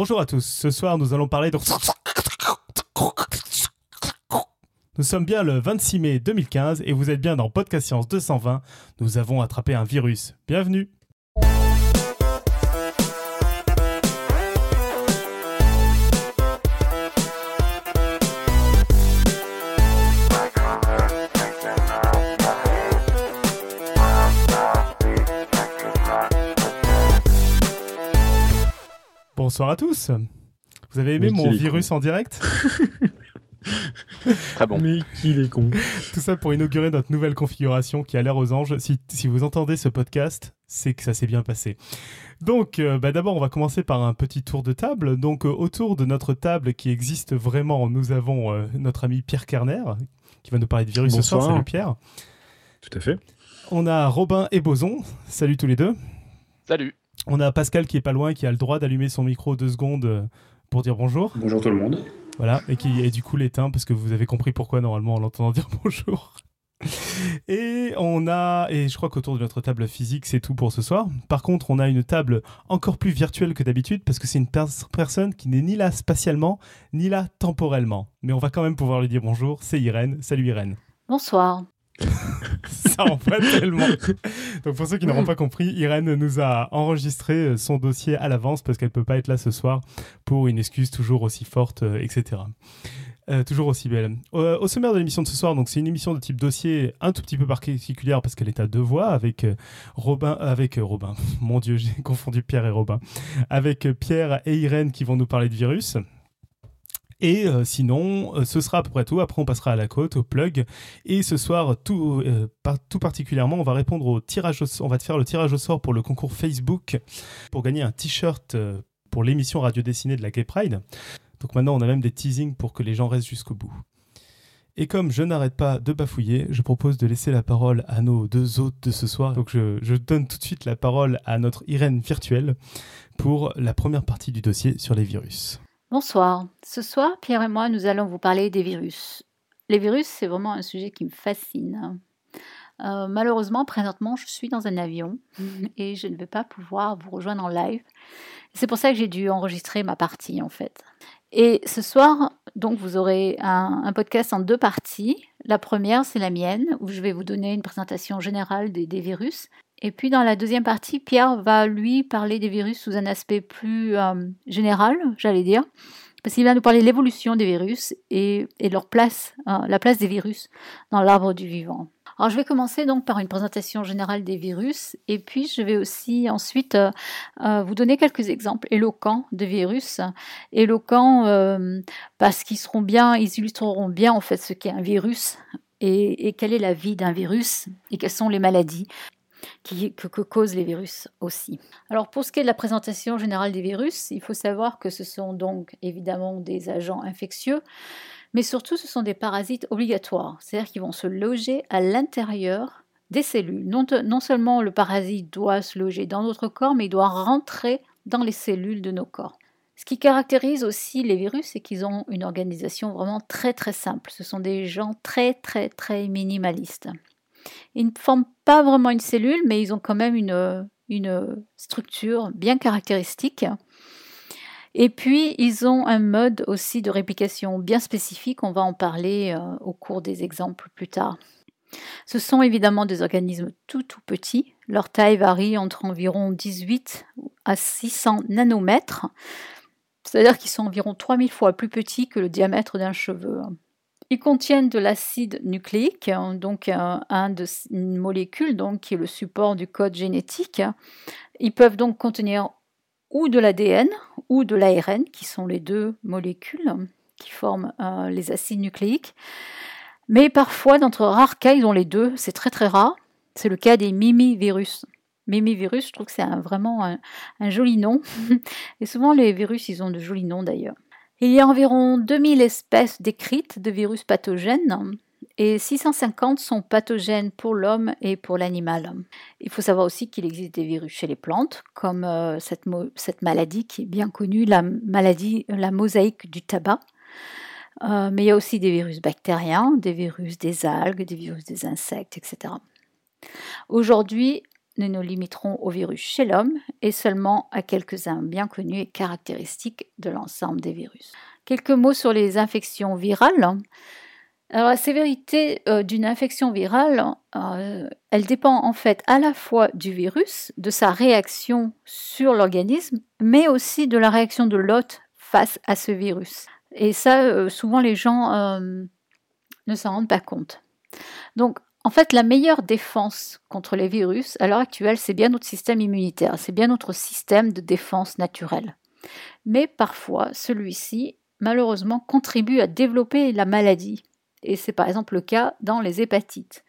Bonjour à tous, ce soir nous allons parler de... Nous sommes bien le 26 mai 2015 et vous êtes bien dans Podcast Science 220. Nous avons attrapé un virus. Bienvenue Bonsoir à tous. Vous avez aimé Mais mon virus en direct Très bon. Mais qu'il est con. Tout ça pour inaugurer notre nouvelle configuration qui a l'air aux anges. Si, si vous entendez ce podcast, c'est que ça s'est bien passé. Donc, euh, bah, d'abord, on va commencer par un petit tour de table. Donc, euh, autour de notre table qui existe vraiment, nous avons euh, notre ami Pierre Kerner qui va nous parler de virus ce soir. Salut Pierre. Tout à fait. On a Robin et Boson. Salut tous les deux. Salut. On a Pascal qui est pas loin, qui a le droit d'allumer son micro deux secondes euh, pour dire bonjour. Bonjour tout le monde. Voilà, et qui est du coup l'éteint parce que vous avez compris pourquoi normalement en l'entendant dire bonjour. Et on a, et je crois qu'autour de notre table physique, c'est tout pour ce soir. Par contre, on a une table encore plus virtuelle que d'habitude parce que c'est une pers- personne qui n'est ni là spatialement, ni là temporellement. Mais on va quand même pouvoir lui dire bonjour. C'est Irène. Salut Irène. Bonsoir. Ça en tellement. Donc pour ceux qui n'auront pas compris, Irène nous a enregistré euh, son dossier à l'avance parce qu'elle peut pas être là ce soir pour une excuse toujours aussi forte, euh, etc. Euh, toujours aussi belle. Au sommaire de l'émission de ce soir, donc c'est une émission de type dossier un tout petit peu particulière parce qu'elle est à deux voix avec Robin, avec Robin. Mon Dieu, j'ai confondu Pierre et Robin. Avec Pierre et Irène qui vont nous parler de virus. Et euh, sinon, euh, ce sera à peu près tout. Après, on passera à la côte, au plug. Et ce soir, tout, euh, particulièrement, on va répondre au tirage au. On va faire le tirage au sort pour le concours Facebook pour gagner un t-shirt pour l'émission radio dessinée de la Gay Pride. Donc maintenant, on a même des teasings pour que les gens restent jusqu'au bout. Et comme je n'arrête pas de bafouiller, je propose de laisser la parole à nos deux hôtes de ce soir. Donc je donne tout de suite la parole à notre Irène virtuelle pour la première partie du dossier sur les virus. Bonsoir. Ce soir, Pierre et moi, nous allons vous parler des virus. Les virus, c'est vraiment un sujet qui me fascine. Euh, malheureusement, présentement, je suis dans un avion et je ne vais pas pouvoir vous rejoindre en live. C'est pour ça que j'ai dû enregistrer ma partie, en fait. Et ce soir, donc, vous aurez un, podcast en deux parties. La première, c'est la mienne, où je vais vous donner une présentation générale des virus. Et puis dans la deuxième partie, Pierre va lui parler des virus sous un aspect plus euh, général, j'allais dire, parce qu'il va nous parler de l'évolution des virus et, et leur place, euh, la place des virus dans l'arbre du vivant. Alors je vais commencer donc par une présentation générale des virus et puis je vais aussi ensuite euh, euh, vous donner quelques exemples éloquents de virus, éloquents parce qu'ils seront bien, ils illustreront bien en fait ce qu'est un virus et quelle est la vie d'un virus et quelles sont les maladies que causent les virus aussi. Alors pour ce qui est de la présentation générale des virus, il faut savoir que ce sont donc évidemment des agents infectieux, mais surtout ce sont des parasites obligatoires, c'est-à-dire qu'ils vont se loger à l'intérieur des cellules. Non, non seulement le parasite doit se loger dans notre corps, mais il doit rentrer dans les cellules de nos corps. Ce qui caractérise aussi les virus, c'est qu'ils ont une organisation vraiment très très simple. Ce sont des gens très très très minimalistes. Ils ne forment pas vraiment une cellule, mais ils ont quand même une, structure bien caractéristique. Et puis, ils ont un mode aussi de réplication bien spécifique. On va en parler euh, au cours des exemples plus tard. Ce sont évidemment des organismes tout tout petits. Leur taille varie entre environ 18 à 600 nanomètres. C'est-à-dire qu'ils sont environ 3000 fois plus petits que le diamètre d'un cheveu. Ils contiennent de l'acide nucléique, hein, donc un, un de, une molécule donc, qui est le support du code génétique. Ils peuvent donc contenir ou de l'ADN ou de l'ARN, qui sont les deux molécules qui forment euh, les acides nucléiques. Mais parfois, dans de rares cas, ils ont les deux. C'est très très rare. C'est le cas des mimivirus. Mimivirus, je trouve que c'est vraiment un joli nom. Et souvent, les virus, ils ont de jolis noms d'ailleurs. Il y a environ 2000 espèces décrites de virus pathogènes et 650 sont pathogènes pour l'homme et pour l'animal. Il faut savoir aussi qu'il existe des virus chez les plantes, comme euh, cette, maladie qui est bien connue, la maladie, la mosaïque du tabac. Euh, mais il y a aussi des virus bactériens, des virus des algues, des virus des insectes, etc. Aujourd'hui, nous nous limiterons aux virus chez l'homme et seulement à quelques-uns bien connus et caractéristiques de l'ensemble des virus. Quelques mots sur les infections virales. Alors, la sévérité euh, d'une infection virale, euh, elle dépend en fait à la fois du virus, de sa réaction sur l'organisme, mais aussi de la réaction de l'hôte face à ce virus. Et ça, euh, souvent les gens ne s'en rendent pas compte. Donc, en fait, la meilleure défense contre les virus à l'heure actuelle, c'est bien notre système immunitaire, c'est bien notre système de défense naturelle. Mais parfois, celui-ci, malheureusement, contribue à développer la maladie et c'est par exemple le cas dans les hépatites.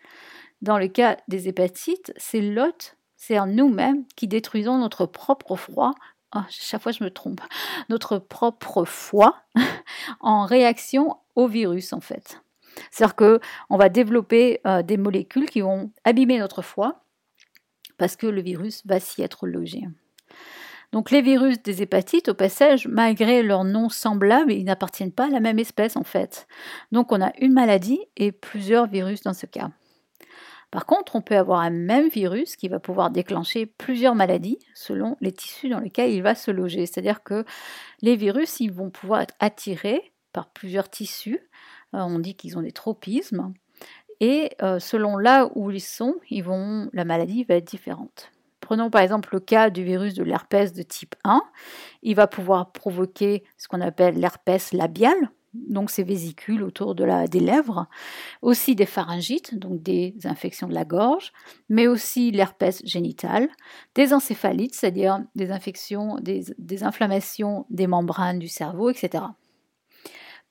Dans le cas des hépatites, c'est l'hôte, c'est en nous-mêmes qui détruisons notre propre foie. Oh, chaque fois je me trompe. Notre propre foie en réaction au virus en fait. C'est-à-dire qu'on va développer euh, des molécules qui vont abîmer notre foie parce que le virus va s'y être logé. Donc les virus des hépatites, au passage, malgré leur nom semblable, ils n'appartiennent pas à la même espèce en fait. Donc on a une maladie et plusieurs virus dans ce cas. Par contre, on peut avoir un même virus qui va pouvoir déclencher plusieurs maladies selon les tissus dans lesquels il va se loger. C'est-à-dire que les virus, ils vont pouvoir être attirés par plusieurs tissus. Euh, on dit qu'ils ont des tropismes. Et euh, selon là où ils sont, la maladie va être différente. Prenons par exemple le cas du virus de l'herpès de type 1. Il va pouvoir provoquer ce qu'on appelle l'herpès labial, donc ces vésicules autour des lèvres, aussi des pharyngites, donc des infections de la gorge, mais aussi l'herpès génital, des encéphalites, c'est-à-dire des infections, des, inflammations des membranes du cerveau, etc.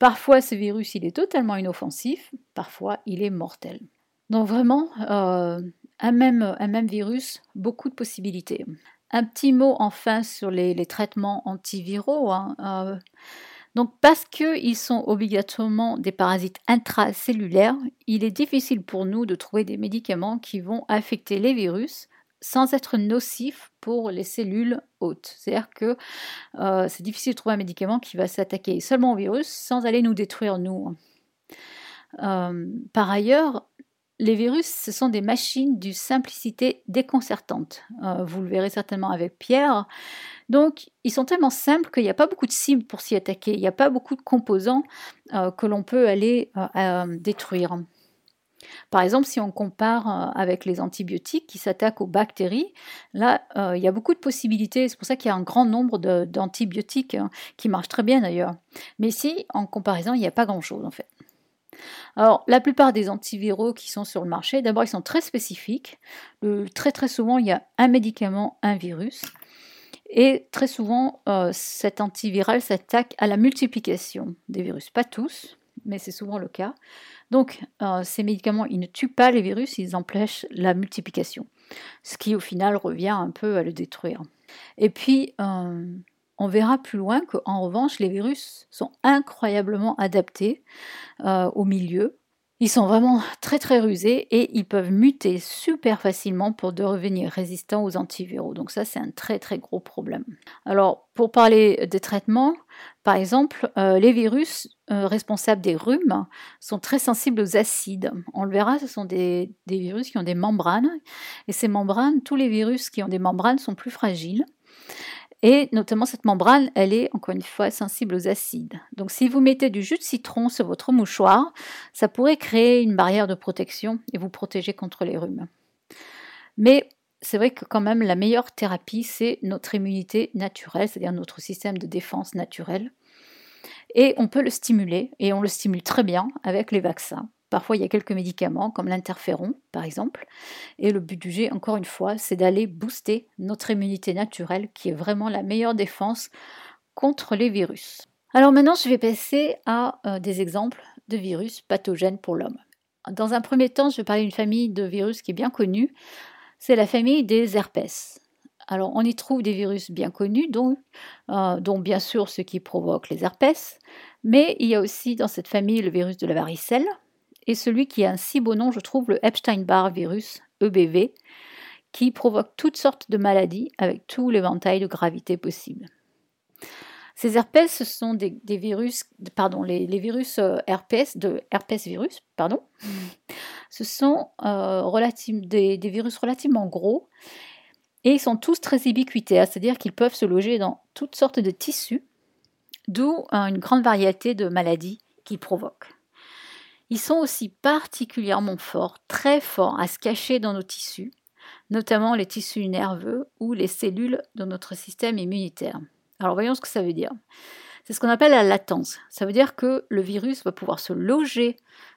Parfois, ce virus, il est totalement inoffensif, parfois, il est mortel. Donc vraiment, euh, un même, virus, beaucoup de possibilités. Un petit mot enfin sur les, traitements antiviraux. Hein, euh, donc parce qu'ils sont obligatoirement des parasites intracellulaires, il est difficile pour nous de trouver des médicaments qui vont affecter les virus sans être nocifs pour les cellules hôtes. C'est-à-dire que euh, c'est difficile de trouver un médicament qui va s'attaquer seulement au virus sans aller nous détruire nous. Euh, par ailleurs, les virus, ce sont des machines d'une simplicité déconcertante. Euh, vous le verrez certainement avec Pierre. Donc, ils sont tellement simples qu'il n'y a pas beaucoup de cibles pour s'y attaquer. Il n'y a pas beaucoup de composants que l'on peut aller détruire. Par exemple, si on compare avec les antibiotiques qui s'attaquent aux bactéries, là, il y a beaucoup de possibilités. C'est pour ça qu'il y a un grand nombre d'antibiotiques hein, qui marchent très bien d'ailleurs. Mais ici, en comparaison, il n'y a pas grand-chose en fait. Alors, la plupart des antiviraux qui sont sur le marché, d'abord, ils sont très spécifiques. très très souvent, il y a un médicament, un virus. Et très souvent, euh, cet antiviral s'attaque à la multiplication des virus. Pas tous, mais c'est souvent le cas. Donc, euh, ces médicaments, ils ne tuent pas les virus, ils empêchent la multiplication. Ce qui, au final, revient un peu à le détruire. Et puis, euh, on verra plus loin qu'en revanche, les virus sont incroyablement adaptés euh, au milieu. Ils sont vraiment très très rusés et ils peuvent muter super facilement pour devenir résistants aux antiviraux. Donc ça, c'est un très très gros problème. Alors, pour parler des traitements, par exemple, euh, les virus euh, responsables des rhumes sont très sensibles aux acides. On le verra, ce sont des, des virus qui ont des membranes. Et ces membranes, tous les virus qui ont des membranes sont plus fragiles. Et notamment cette membrane, elle est encore une fois sensible aux acides. Donc si vous mettez du jus de citron sur votre mouchoir, ça pourrait créer une barrière de protection et vous protéger contre les rhumes. Mais c'est vrai que quand même la meilleure thérapie, c'est notre immunité naturelle, c'est-à-dire notre système de défense naturel. Et on peut le stimuler, et on le stimule très bien avec les vaccins. Parfois, il y a quelques médicaments, comme l'interféron, par exemple. Et le but du jeu, encore une fois, c'est d'aller booster notre immunité naturelle, qui est vraiment la meilleure défense contre les virus. Alors maintenant, je vais passer à euh, des exemples de virus pathogènes pour l'homme. Dans un premier temps, je vais parler d'une famille de virus qui est bien connue. C'est la famille des herpès. Alors, on y trouve des virus bien connus, dont, euh, dont bien sûr ceux qui provoquent les herpès, mais il y a aussi dans cette famille le virus de la varicelle, et celui qui a un si beau nom, je trouve, le Epstein-Barr virus, EBV, qui provoque toutes sortes de maladies avec tout l'éventail de gravité possible. Ces herpès, ce sont des, virus, pardon, les, virus euh, herpès, de herpès virus, pardon. Ce sont euh, des, virus relativement gros Et ils sont tous très ubiquitaires, c'est-à-dire qu'ils peuvent se loger dans toutes sortes de tissus, d'où une grande variété de maladies qu'ils provoquent. Ils sont aussi particulièrement forts, très forts à se cacher dans nos tissus, notamment les tissus nerveux ou les cellules de notre système immunitaire. Alors voyons ce que ça veut dire. C'est ce qu'on appelle la latence. Ça veut dire que le virus va pouvoir se loger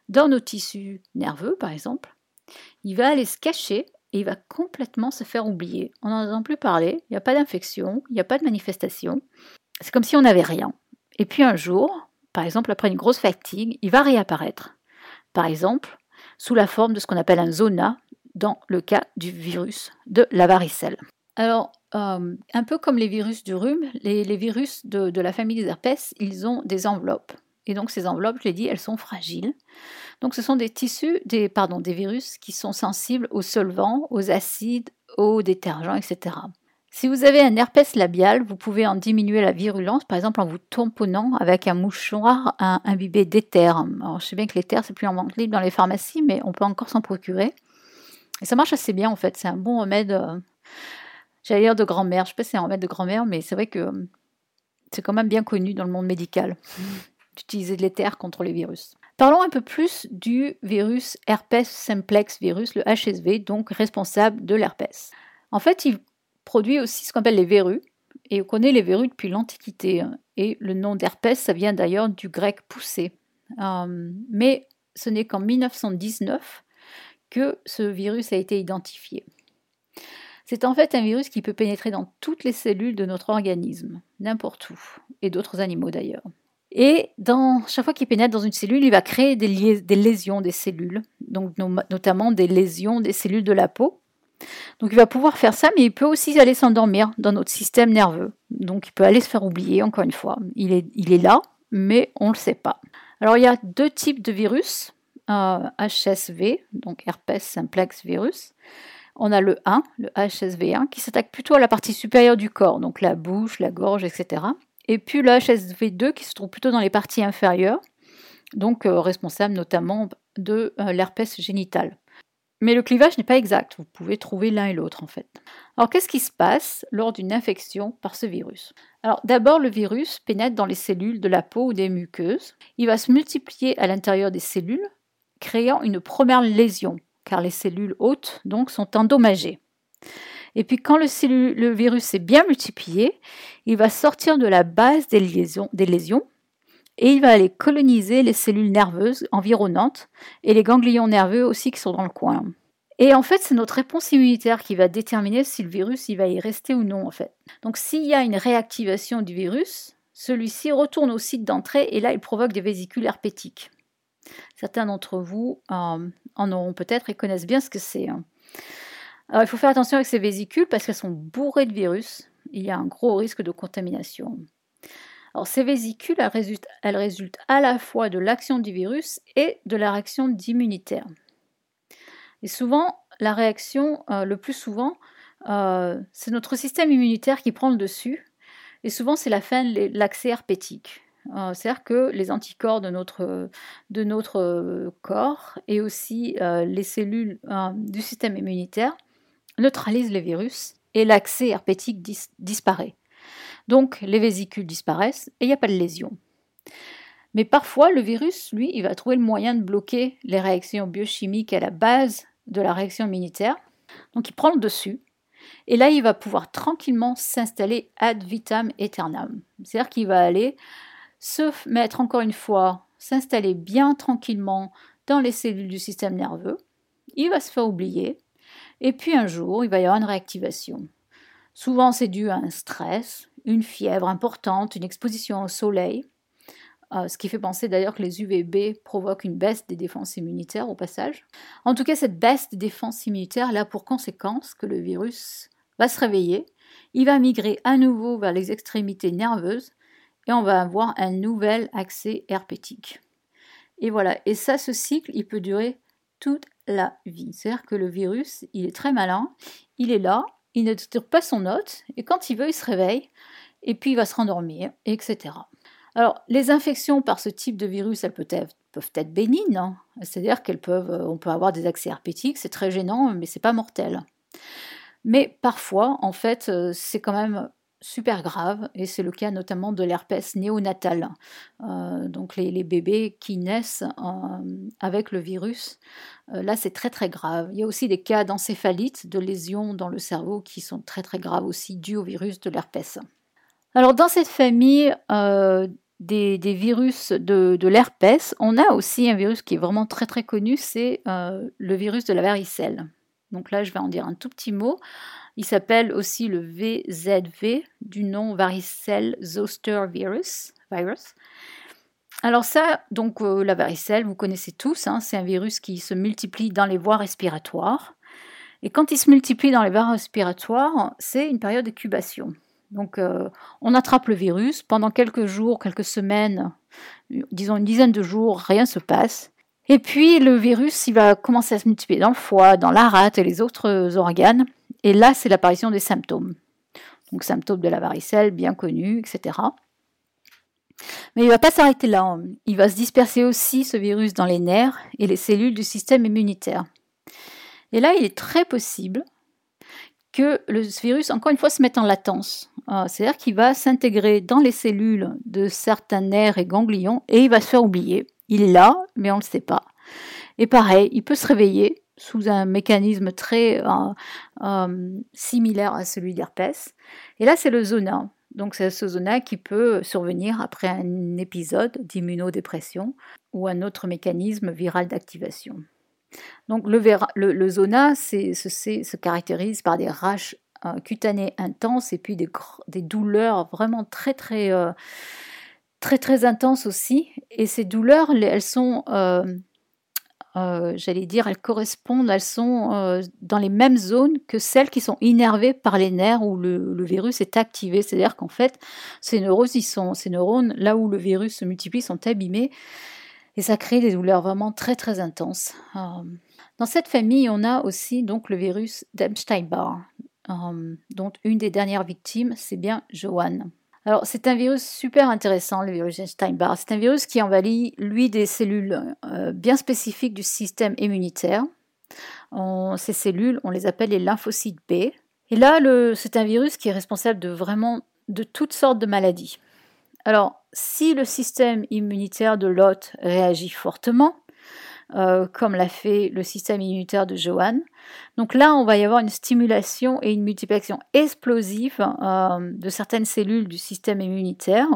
dans nos tissus nerveux, par exemple. Il va aller se cacher et il va complètement se faire oublier. On n'en entend plus parler, il n'y a pas d'infection, il n'y a pas de manifestation. C'est comme si on n'avait rien. Et puis un jour, par exemple après une grosse fatigue, il va réapparaître. Par exemple, sous la forme de ce qu'on appelle un zona dans le cas du virus de la varicelle. Alors, euh, un peu comme les virus du rhume, les, virus de, la famille des herpès, ils ont des enveloppes. Et donc ces enveloppes, je l'ai dit, elles sont fragiles. Donc ce sont des tissus, pardon, des virus qui sont sensibles aux solvants, aux acides, aux détergents, etc. Si vous avez un herpès labial, vous pouvez en diminuer la virulence, par exemple en vous tamponnant avec un mouchoir imbibé d'éther. Alors je sais bien que l'éther, c'est plus en vente libre dans les pharmacies, mais on peut encore s'en procurer. Et ça marche assez bien en fait, c'est un bon remède, euh, j'allais dire de grand-mère, je sais pas si c'est un remède de grand-mère, mais c'est vrai que euh, c'est quand même bien connu dans le monde médical d'utiliser de l'éther contre les virus. Parlons un peu plus du virus herpes simplex virus, le HSV, donc responsable de l'herpès. En fait, il produit aussi ce qu'on appelle les verrues, et on connaît les verrues depuis l'Antiquité. Hein. Et le nom d'herpès, ça vient d'ailleurs du grec pousser. Euh, mais ce n'est qu'en 1919 que ce virus a été identifié. C'est en fait un virus qui peut pénétrer dans toutes les cellules de notre organisme, n'importe où, et d'autres animaux d'ailleurs. Et dans, chaque fois qu'il pénètre dans une cellule, il va créer des, lésions des cellules, donc notamment des lésions des cellules de la peau. Donc il va pouvoir faire ça, mais il peut aussi aller s'endormir dans notre système nerveux. Donc il peut aller se faire oublier, encore une fois. Il est, là, mais on ne le sait pas. Alors il y a deux types de virus, HSV, euh, donc herpes simplex virus. On a le 1, le HSV1, qui s'attaque plutôt à la partie supérieure du corps, donc la bouche, la gorge, etc et puis le HSV2 qui se trouve plutôt dans les parties inférieures, donc euh, responsable notamment de euh, l'herpès génital. Mais le clivage n'est pas exact, vous pouvez trouver l'un et l'autre en fait. Alors qu'est-ce qui se passe lors d'une infection par ce virus? Alors d'abord le virus pénètre dans les cellules de la peau ou des muqueuses, il va se multiplier à l'intérieur des cellules, créant une première lésion, car les cellules hautes donc sont endommagées. Et puis quand le, virus s'est bien multiplié, il va sortir de la base des lésions et il va aller coloniser les cellules nerveuses environnantes et les ganglions nerveux aussi qui sont dans le coin. Et en fait, c'est notre réponse immunitaire qui va déterminer si le virus il va y rester ou non en fait. Donc s'il y a une réactivation du virus, celui-ci retourne au site d'entrée et là il provoque des vésicules herpétiques. Certains d'entre vous euh, en auront peut-être et connaissent bien ce que c'est. Hein. Alors, il faut faire attention avec ces vésicules parce qu'elles sont bourrées de virus. Il y a un gros risque de contamination. Alors, ces vésicules, elles résultent, à la fois de l'action du virus et de la réaction d'immunitaire. Et souvent, la réaction, euh, le plus souvent, euh, c'est notre système immunitaire qui prend le dessus. Et souvent, c'est la fin de l'accès herpétique. Euh, c'est-à-dire que les anticorps de notre, de notre corps et aussi les cellules du système immunitaire neutralise les virus et l'accès herpétique disparaît. Donc les vésicules disparaissent et il n'y a pas de lésion. Mais parfois, le virus, lui, il va trouver le moyen de bloquer les réactions biochimiques à la base de la réaction immunitaire. Donc il prend le dessus. Et là, il va pouvoir tranquillement s'installer ad vitam aeternam. C'est-à-dire qu'il va aller se mettre encore une fois, s'installer bien tranquillement dans les cellules du système nerveux. Il va se faire oublier. Et puis un jour, il va y avoir une réactivation. Souvent, c'est dû à un stress, une fièvre importante, une exposition au soleil, euh, ce qui fait penser d'ailleurs que les UVB provoquent une baisse des défenses immunitaires au passage. En tout cas, cette baisse des défenses immunitaires a pour conséquence que le virus va se réveiller, il va migrer à nouveau vers les extrémités nerveuses et on va avoir un nouvel accès herpétique. Et voilà, et ça, ce cycle, il peut durer toute la vie. C'est-à-dire que le virus, il est très malin, il est là, il ne tire pas son hôte, et quand il veut, il se réveille, et puis il va se rendormir, etc. Alors, les infections par ce type de virus, elles peuvent être, peuvent bénignes, hein. c'est-à-dire qu'elles peuvent, euh, on peut avoir des accès herpétiques, c'est très gênant, mais c'est pas mortel. Mais parfois, en fait, c'est quand même super grave, et c'est le cas notamment de l'herpès néonatal. Euh, donc les, bébés qui naissent euh, avec le virus, euh, là c'est très très grave. Il y a aussi des cas d'encéphalite, de lésions dans le cerveau qui sont très très graves aussi dus au virus de l'herpès. Alors dans cette famille des, virus de, de l'herpès, on a aussi un virus qui est vraiment très très connu, c'est le virus de la varicelle. Donc là je vais en dire un tout petit mot. Il s'appelle aussi le VZV du nom varicelle zoster virus. virus. Alors ça, donc euh, la varicelle, vous connaissez tous, hein, c'est un virus qui se multiplie dans les voies respiratoires. Et quand il se multiplie dans les voies respiratoires, c'est une période d'incubation. Donc euh, on attrape le virus, pendant quelques jours, quelques semaines, disons une dizaine de jours, rien ne se passe. Et puis le virus, il va commencer à se multiplier dans le foie, dans la rate et les autres organes. Et là, c'est l'apparition des symptômes. Donc symptômes de la varicelle, bien connus, etc. Mais il ne va pas s'arrêter là. Hein. Il va se disperser aussi, ce virus, dans les nerfs et les cellules du système immunitaire. Et là, il est très possible que le virus, encore une fois, se mette en latence. Ah, c'est-à-dire qu'il va s'intégrer dans les cellules de certains nerfs et ganglions et il va se faire oublier. Il là, mais on ne le sait pas. Et pareil, il peut se réveiller sous un mécanisme très euh, euh, similaire à celui d'herpès. Et là, c'est le zona. Donc, c'est ce zona qui peut survenir après un épisode d'immunodépression ou un autre mécanisme viral d'activation. Donc, le, le, zona se caractérise par des raches euh, cutanées intenses et puis des, des douleurs vraiment très, très, très, très intenses aussi. Et ces douleurs, elles sont euh, j'allais dire, elles correspondent, elles sont euh, dans les mêmes zones que celles qui sont innervées par les nerfs où le, virus est activé. C'est-à-dire qu'en fait, ces neurones, sont, ces neurones, là où le virus se multiplie, sont abîmés et ça crée des douleurs vraiment très très intenses. Euh, dans cette famille, on a aussi donc le virus d'Epstein-Barr, dont une des dernières victimes, c'est bien Joanne. Alors, c'est un virus super intéressant, le virus Epstein-Barr. C'est un virus qui envahit, lui, des cellules euh, bien spécifiques du système immunitaire. ces cellules, on les appelle les lymphocytes B. Et là, c'est un virus qui est responsable de vraiment de toutes sortes de maladies. Alors, si le système immunitaire de l'hôte réagit fortement, euh, comme l'a fait le système immunitaire de Johan. Donc là, on va y avoir une stimulation et une multiplication explosive euh, de certaines cellules du système immunitaire,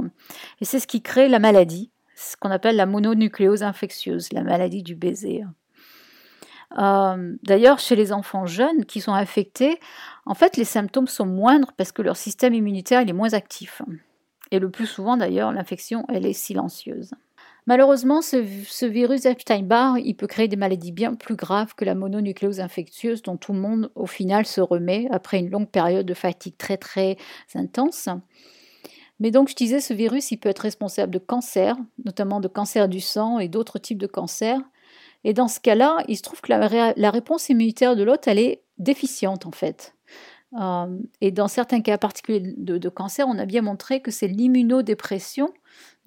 et c'est ce qui crée la maladie, ce qu'on appelle la mononucléose infectieuse, la maladie du baiser. Euh, d'ailleurs, chez les enfants jeunes qui sont infectés, en fait, les symptômes sont moindres parce que leur système immunitaire est moins actif. Et le plus souvent, d'ailleurs, l'infection, elle est silencieuse. Malheureusement, ce, virus Epstein-Barr, il peut créer des maladies bien plus graves que la mononucléose infectieuse dont tout le monde au final se remet après une longue période de fatigue très très intense. Mais donc je disais, ce virus, il peut être responsable de cancer, notamment de cancer du sang et d'autres types de cancers. Et dans ce cas-là, il se trouve que la, réponse immunitaire de l'hôte, elle est déficiente en fait. Euh, et dans certains cas particuliers de, cancer, on a bien montré que c'est l'immunodépression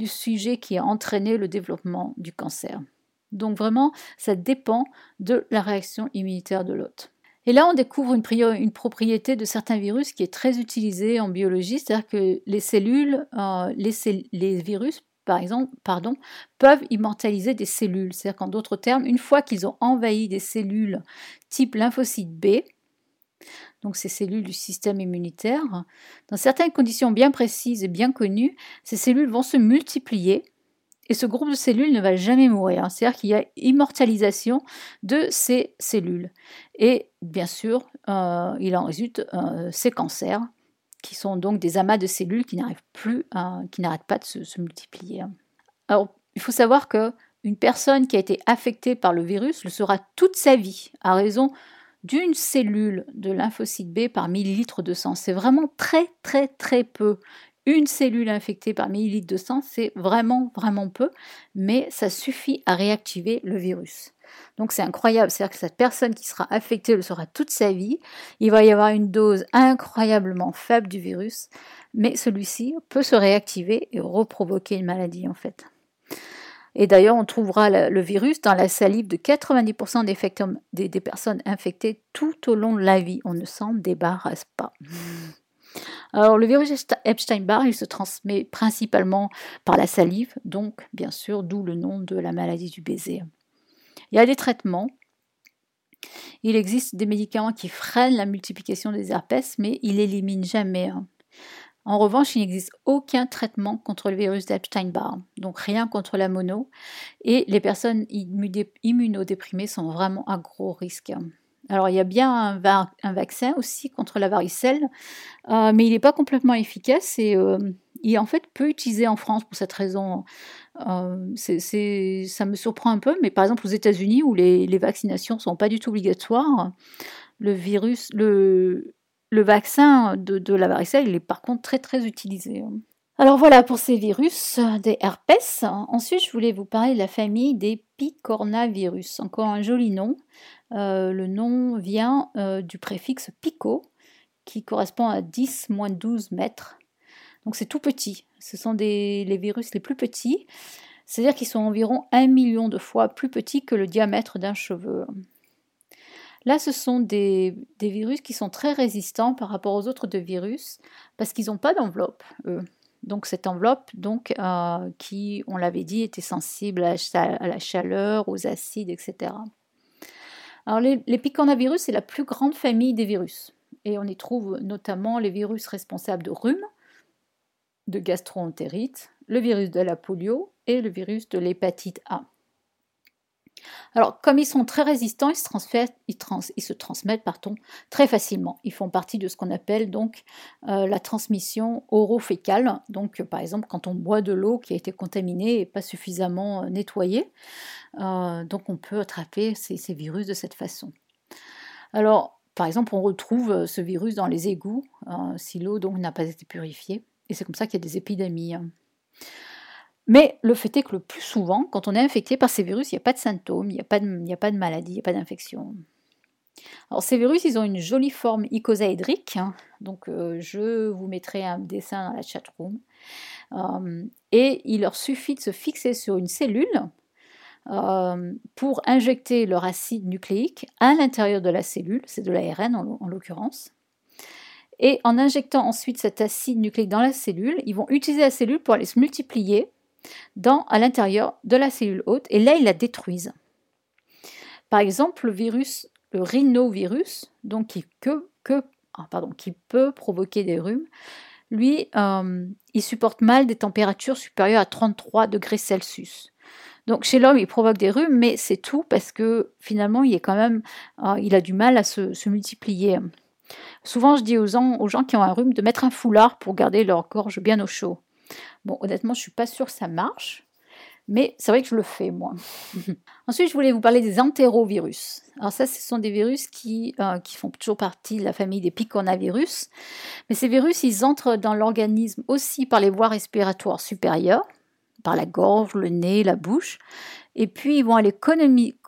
du sujet qui a entraîné le développement du cancer. Donc vraiment, ça dépend de la réaction immunitaire de l'hôte. Et là, on découvre une, propriété de certains virus qui est très utilisée en biologie, c'est-à-dire que les cellules, euh, les, virus, par exemple, pardon, peuvent immortaliser des cellules. C'est-à-dire qu'en d'autres termes, une fois qu'ils ont envahi des cellules type lymphocyte B, donc ces cellules du système immunitaire. Dans certaines conditions bien précises et bien connues, ces cellules vont se multiplier et ce groupe de cellules ne va jamais mourir. C'est-à-dire qu'il y a immortalisation de ces cellules. Et bien sûr, euh, il en résulte euh, ces cancers, qui sont donc des amas de cellules qui n'arrivent plus, qui n'arrêtent pas de se, se, multiplier. Alors, il faut savoir que une personne qui a été affectée par le virus le sera toute sa vie, à raison d'une cellule de lymphocyte B par millilitre de sang. C'est vraiment très très très peu. Une cellule infectée par millilitre de sang, c'est vraiment vraiment peu, mais ça suffit à réactiver le virus. Donc c'est incroyable, c'est-à-dire que cette personne qui sera affectée le sera toute sa vie. Il va y avoir une dose incroyablement faible du virus, mais celui-ci peut se réactiver et reprovoquer une maladie en fait. Et d'ailleurs, on trouvera le virus dans la salive de 90% des, personnes infectées tout au long de la vie. On ne s'en débarrasse pas. Alors, le virus Epstein-Barr, il se transmet principalement par la salive, donc bien sûr, d'où le nom de la maladie du baiser. Il y a des traitements. Il existe des médicaments qui freinent la multiplication des herpès, mais ils n'éliminent jamais. En revanche, il n'existe aucun traitement contre le virus d'Epstein-Barr, donc rien contre la mono, et les personnes immunodéprimées sont vraiment à gros risque. Alors, il y a bien un, vaccin aussi contre la varicelle, euh, mais il n'est pas complètement efficace et euh, il est en fait peu utilisé en France pour cette raison. Euh, ça me surprend un peu, mais par exemple aux États-Unis où les, vaccinations ne sont pas du tout obligatoires, le virus, le, vaccin de, la varicelle, est par contre très très utilisé. Alors voilà pour ces virus des herpès. Ensuite, je voulais vous parler de la famille des picornavirus. Encore un joli nom. Euh, le nom vient euh, du préfixe pico, qui correspond à 10 moins 12 mètres. Donc c'est tout petit. Ce sont les virus les plus petits. C'est-à-dire qu'ils sont environ un million de fois plus petits que le diamètre d'un cheveu. Là, ce sont des, virus qui sont très résistants par rapport aux autres virus parce qu'ils n'ont pas d'enveloppe, Donc cette enveloppe, euh, qui, on l'avait dit, était sensible à, la chaleur, aux acides, etc. Alors picornavirus, c'est la plus grande famille des virus. Et on y trouve notamment les virus responsables de rhume, de gastroentérite, le virus de la polio et le virus de l'hépatite A. Alors, comme ils sont très résistants, ils se, transmettent très facilement. Ils font partie de ce qu'on appelle donc euh, la transmission orofécale. Donc, par exemple, quand on boit de l'eau qui a été contaminée et pas suffisamment euh, nettoyée, euh, donc on peut attraper ces, virus de cette façon. Alors, par exemple, on retrouve ce virus dans les égouts si l'eau n'a pas été purifiée, et c'est comme ça qu'il y a des épidémies. Mais le fait est que le plus souvent, quand on est infecté par ces virus, il n'y a pas de symptômes, il n'y a, pas de, a pas de maladie, il n'y a pas d'infection. Alors ces virus, ils ont une jolie forme icosaédrique, hein. donc euh, je vous mettrai un dessin dans la chatroom. Euh, et il leur suffit de se fixer sur une cellule euh, pour injecter leur acide nucléique à l'intérieur de la cellule, c'est de l'ARN en l'occurrence. Et en injectant ensuite cet acide nucléique dans la cellule, ils vont utiliser la cellule pour aller se multiplier à l'intérieur de la cellule hôte et là ils la détruisent. Par exemple, le virus, le rhinovirus, ah, qui peut provoquer des rhumes, lui, euh, il supporte mal des températures supérieures à 33 degrés Celsius. Donc chez l'homme, il provoque des rhumes, mais c'est tout parce que finalement, il est quand même, euh, il a du mal à se, se, multiplier. Souvent, je dis aux gens, aux gens qui ont un rhume de mettre un foulard pour garder leur gorge bien au chaud. Bon, honnêtement, je suis pas sûre que ça marche, mais c'est vrai que je le fais, moi. Ensuite, je voulais vous parler des entérovirus. Alors ça, ce sont des virus qui, euh, qui font toujours partie de la famille des picornavirus. Mais ces virus, ils entrent dans l'organisme aussi par les voies respiratoires supérieures, par la gorge, le nez, la bouche. Et puis, ils vont aller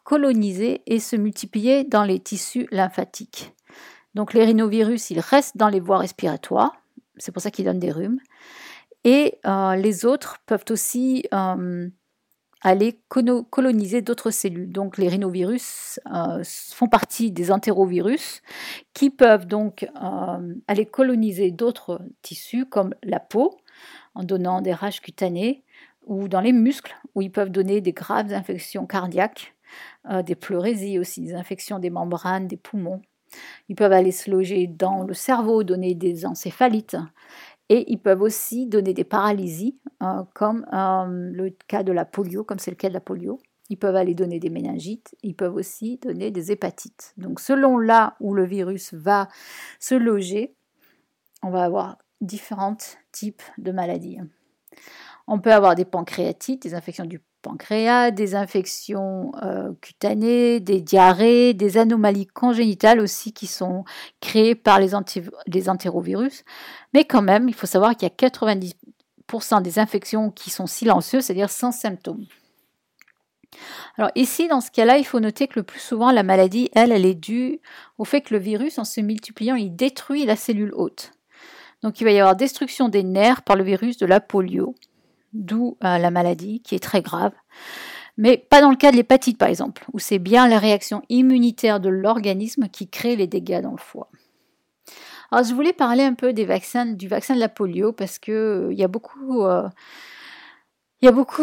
coloniser et se multiplier dans les tissus lymphatiques. Donc les rhinovirus, ils restent dans les voies respiratoires. C'est pour ça qu'ils donnent des rhumes. Et euh, les autres peuvent aussi euh, aller coloniser d'autres cellules. Donc les rhinovirus euh, font partie des entérovirus qui peuvent donc aller coloniser d'autres tissus comme la peau en donnant des rages cutanées ou dans les muscles où ils peuvent donner des graves infections cardiaques, des pleurésies aussi, des infections des membranes, des poumons. Ils peuvent aller se loger dans le cerveau, donner des encéphalites et ils peuvent aussi donner des paralysies, euh, comme euh, le cas de la polio, comme c'est le cas de la polio. Ils peuvent aller donner des méningites, ils peuvent aussi donner des hépatites. Donc selon là où le virus va se loger, on va avoir différents types de maladies. On peut avoir des pancréatites, des infections du pancréas, des infections euh, cutanées, des diarrhées, des anomalies congénitales aussi qui sont créées par les, les entérovirus. Mais quand même, il faut savoir qu'il y a 90% des infections qui sont silencieuses, c'est-à-dire sans symptômes. Alors ici, dans ce cas-là, il faut noter que le plus souvent, la maladie, elle, elle est due au fait que le virus, en se multipliant, il détruit la cellule hôte. Donc il va y avoir destruction des nerfs par le virus de la polio. D'où euh, la maladie qui est très grave. Mais pas dans le cas de l'hépatite par exemple, où c'est bien la réaction immunitaire de l'organisme qui crée les dégâts dans le foie. Alors je voulais parler un peu du vaccin de la polio parce que il y a beaucoup il y a beaucoup,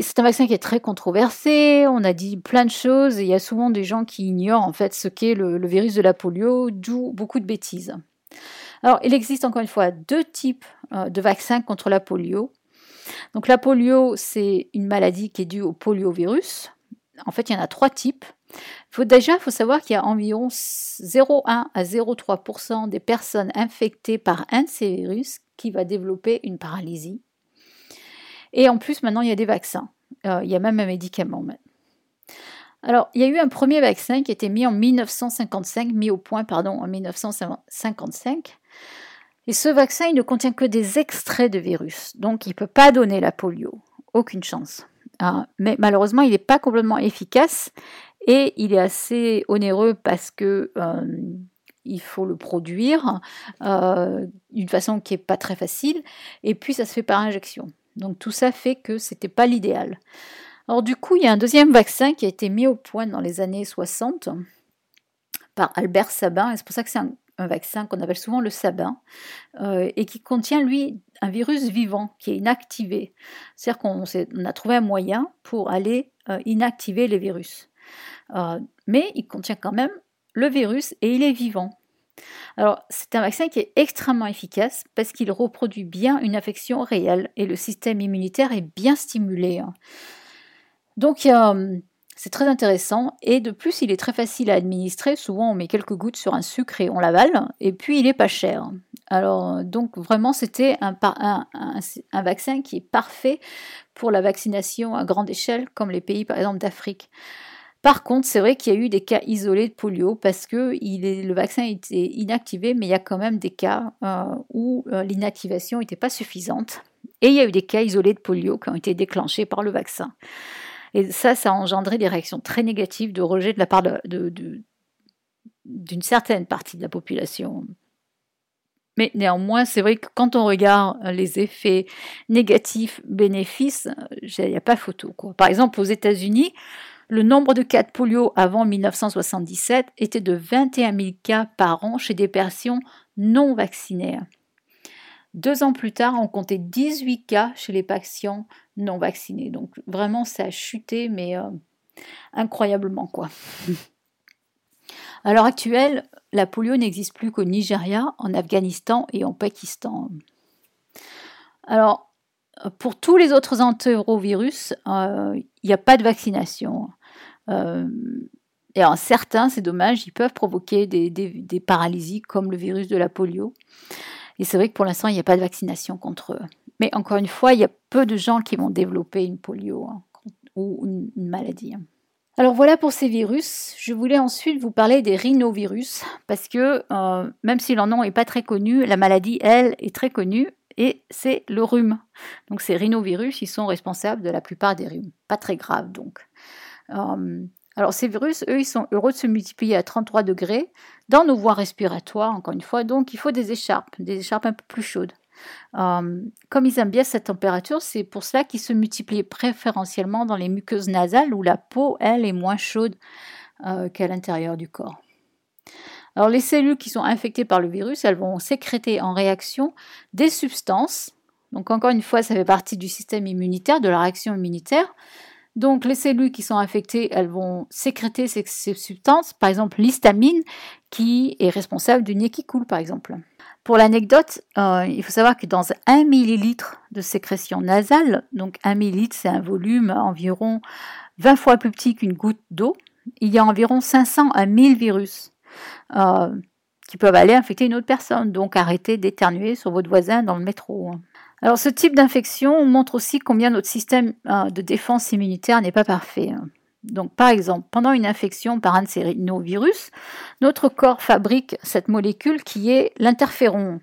c'est un vaccin qui est très controversé, on a dit plein de choses, et il y a souvent des gens qui ignorent en fait ce qu'est le, virus de la polio, d'où beaucoup de bêtises. Alors, il existe encore une fois deux types euh, de vaccins contre la polio. Donc, la polio, c'est une maladie qui est due au poliovirus. En fait, il y en a trois types. Faut, déjà, il faut savoir qu'il y a environ 0,1 à 0,3% des personnes infectées par un de ces virus qui va développer une paralysie. Et en plus, maintenant, il y a des vaccins. Euh, il y a même un médicament. Alors, il y a eu un premier vaccin qui a été mis en 1955, mis au point, en 1955. Et ce vaccin, il ne contient que des extraits de virus. Donc, il ne peut pas donner la polio. Aucune chance. Ah, mais malheureusement, il n'est pas complètement efficace et il est assez onéreux parce que euh, il faut le produire euh, d'une façon qui n'est pas très facile. Et puis, ça se fait par injection. Donc tout ça fait que ce n'était pas l'idéal. Alors du coup, il y a un deuxième vaccin qui a été mis au point dans les années 60 par Albert Sabin, et c'est pour ça que c'est un, vaccin qu'on appelle souvent le Sabin, euh, et qui contient, lui, un virus vivant qui est inactivé. C'est-à-dire qu'on a trouvé un moyen pour aller euh, inactiver les virus. Euh, mais il contient quand même le virus et il est vivant. Alors, c'est un vaccin qui est extrêmement efficace parce qu'il reproduit bien une infection réelle et le système immunitaire est bien stimulé. Hein. Donc, c'est très intéressant et de plus, il est très facile à administrer. Souvent, on met quelques gouttes sur un sucre et on l'avale et puis il est pas cher. Alors, donc vraiment, c'était un, vaccin qui est parfait pour la vaccination à grande échelle, comme les pays par exemple d'Afrique. Par contre, c'est vrai qu'il y a eu des cas isolés de polio parce que le vaccin était inactivé, mais il y a quand même des cas euh, où euh, l'inactivation n'était pas suffisante. Et il y a eu des cas isolés de polio qui ont été déclenchés par le vaccin. Et ça, ça a engendré des réactions très négatives de rejet de la part d'une certaine partie de la population. Mais néanmoins, c'est vrai que quand on regarde les effets négatifs, bénéfices, il n'y a pas photo. Par exemple, aux États-Unis, le nombre de cas de polio avant 1977 était de 21 000 cas par an chez des personnes non vaccinées. Deux ans plus tard, on comptait 18 cas chez les patients non vaccinés. Donc vraiment, ça a chuté, mais euh, incroyablement quoi. À l'heure actuelle, la polio n'existe plus qu'au Nigeria, en Afghanistan et en Pakistan. Alors, pour tous les autres entérovirus, euh, il n'y a pas de vaccination. Euh, et en certains, c'est dommage, ils peuvent provoquer des, paralysies comme le virus de la polio. Et c'est vrai que pour l'instant, il n'y a pas de vaccination contre eux. Mais encore une fois, il y a peu de gens qui vont développer une polio hein, ou une, maladie. Hein. Alors voilà pour ces virus. Je voulais ensuite vous parler des rhinovirus parce que euh, même si leur nom n'est pas très connu, la maladie, elle, est très connue et c'est le rhume. Donc ces rhinovirus, ils sont responsables de la plupart des rhumes. Pas très grave donc. Euh, alors ces virus, eux, ils sont heureux de se multiplier à 33 degrés dans nos voies respiratoires, encore une fois. Donc il faut des écharpes, des écharpes un peu plus chaudes. Euh, comme ils aiment bien cette température, c'est pour cela qu'ils se multiplient préférentiellement dans les muqueuses nasales où la peau, elle, est moins chaude euh, qu'à l'intérieur du corps. Alors les cellules qui sont infectées par le virus, elles vont sécréter en réaction des substances. Donc encore une fois, ça fait partie du système immunitaire, de la réaction immunitaire. Donc les cellules qui sont infectées, elles vont sécréter ces, substances, par exemple l'histamine qui est responsable du nez qui coule par exemple. Pour l'anecdote, euh, il faut savoir que dans un millilitre de sécrétion nasale, donc un millilitre c'est un volume environ 20 fois plus petit qu'une goutte d'eau, il y a environ 500 à 1000 virus euh, qui peuvent aller infecter une autre personne. Donc arrêtez d'éternuer sur votre voisin dans le métro. Alors ce type d'infection montre aussi combien notre système euh, de défense immunitaire n'est pas parfait. Hein. Donc par exemple, pendant une infection par un de ces rhinovirus, notre corps fabrique cette molécule qui est l'interféron.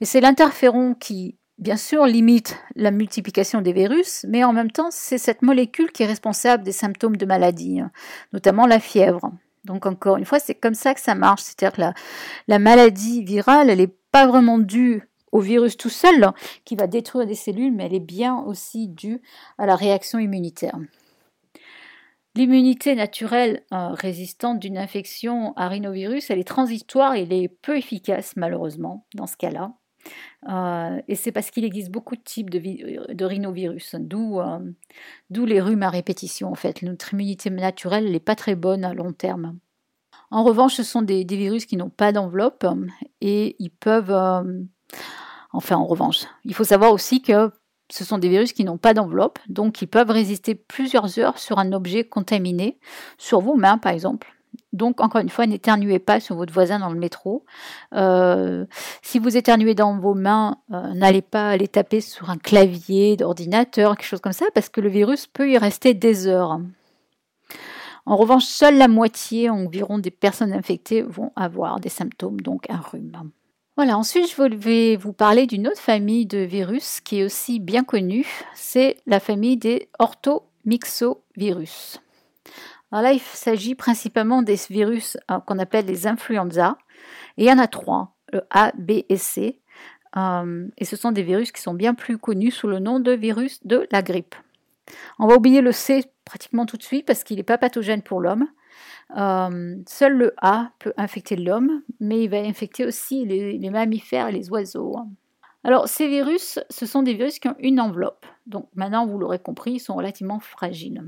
Et c'est l'interféron qui, bien sûr, limite la multiplication des virus, mais en même temps, c'est cette molécule qui est responsable des symptômes de maladie, hein, notamment la fièvre. Donc encore une fois, c'est comme ça que ça marche. C'est-à-dire que la, la maladie virale, elle n'est pas vraiment due au virus tout seul qui va détruire des cellules, mais elle est bien aussi due à la réaction immunitaire. L'immunité naturelle euh, résistante d'une infection à rhinovirus, elle est transitoire et elle est peu efficace malheureusement dans ce cas-là. Euh, et c'est parce qu'il existe beaucoup de types de, rhinovirus, d'où euh, d'où les rhumes à répétition en fait. Notre immunité naturelle n'est pas très bonne à long terme. En revanche, ce sont des, virus qui n'ont pas d'enveloppe et ils peuvent... enfin, en revanche, il faut savoir aussi que ce sont des virus qui n'ont pas d'enveloppe, donc ils peuvent résister plusieurs heures sur un objet contaminé, sur vos mains par exemple. Donc, encore une fois, n'éternuez pas sur votre voisin dans le métro. Euh, si vous éternuez dans vos mains, euh, n'allez pas les taper sur un clavier d'ordinateur, quelque chose comme ça, parce que le virus peut y rester des heures. En revanche, seule la moitié environ des personnes infectées vont avoir des symptômes, donc un rhume. Voilà, ensuite je vais vous parler d'une autre famille de virus qui est aussi bien connue, c'est la famille des orthomyxovirus. Alors là, il s'agit principalement des virus euh, qu'on appelle les influenza, et il y en a trois, le A, B et C, euh, et ce sont des virus qui sont bien plus connus sous le nom de virus de la grippe. On va oublier le C pratiquement tout de suite parce qu'il n'est pas pathogène pour l'homme. Euh, seul le A peut infecter l'homme, mais il va infecter aussi les, mammifères et les oiseaux. Alors, ces virus, ce sont des virus qui ont une enveloppe. Donc, maintenant, vous l'aurez compris, ils sont relativement fragiles.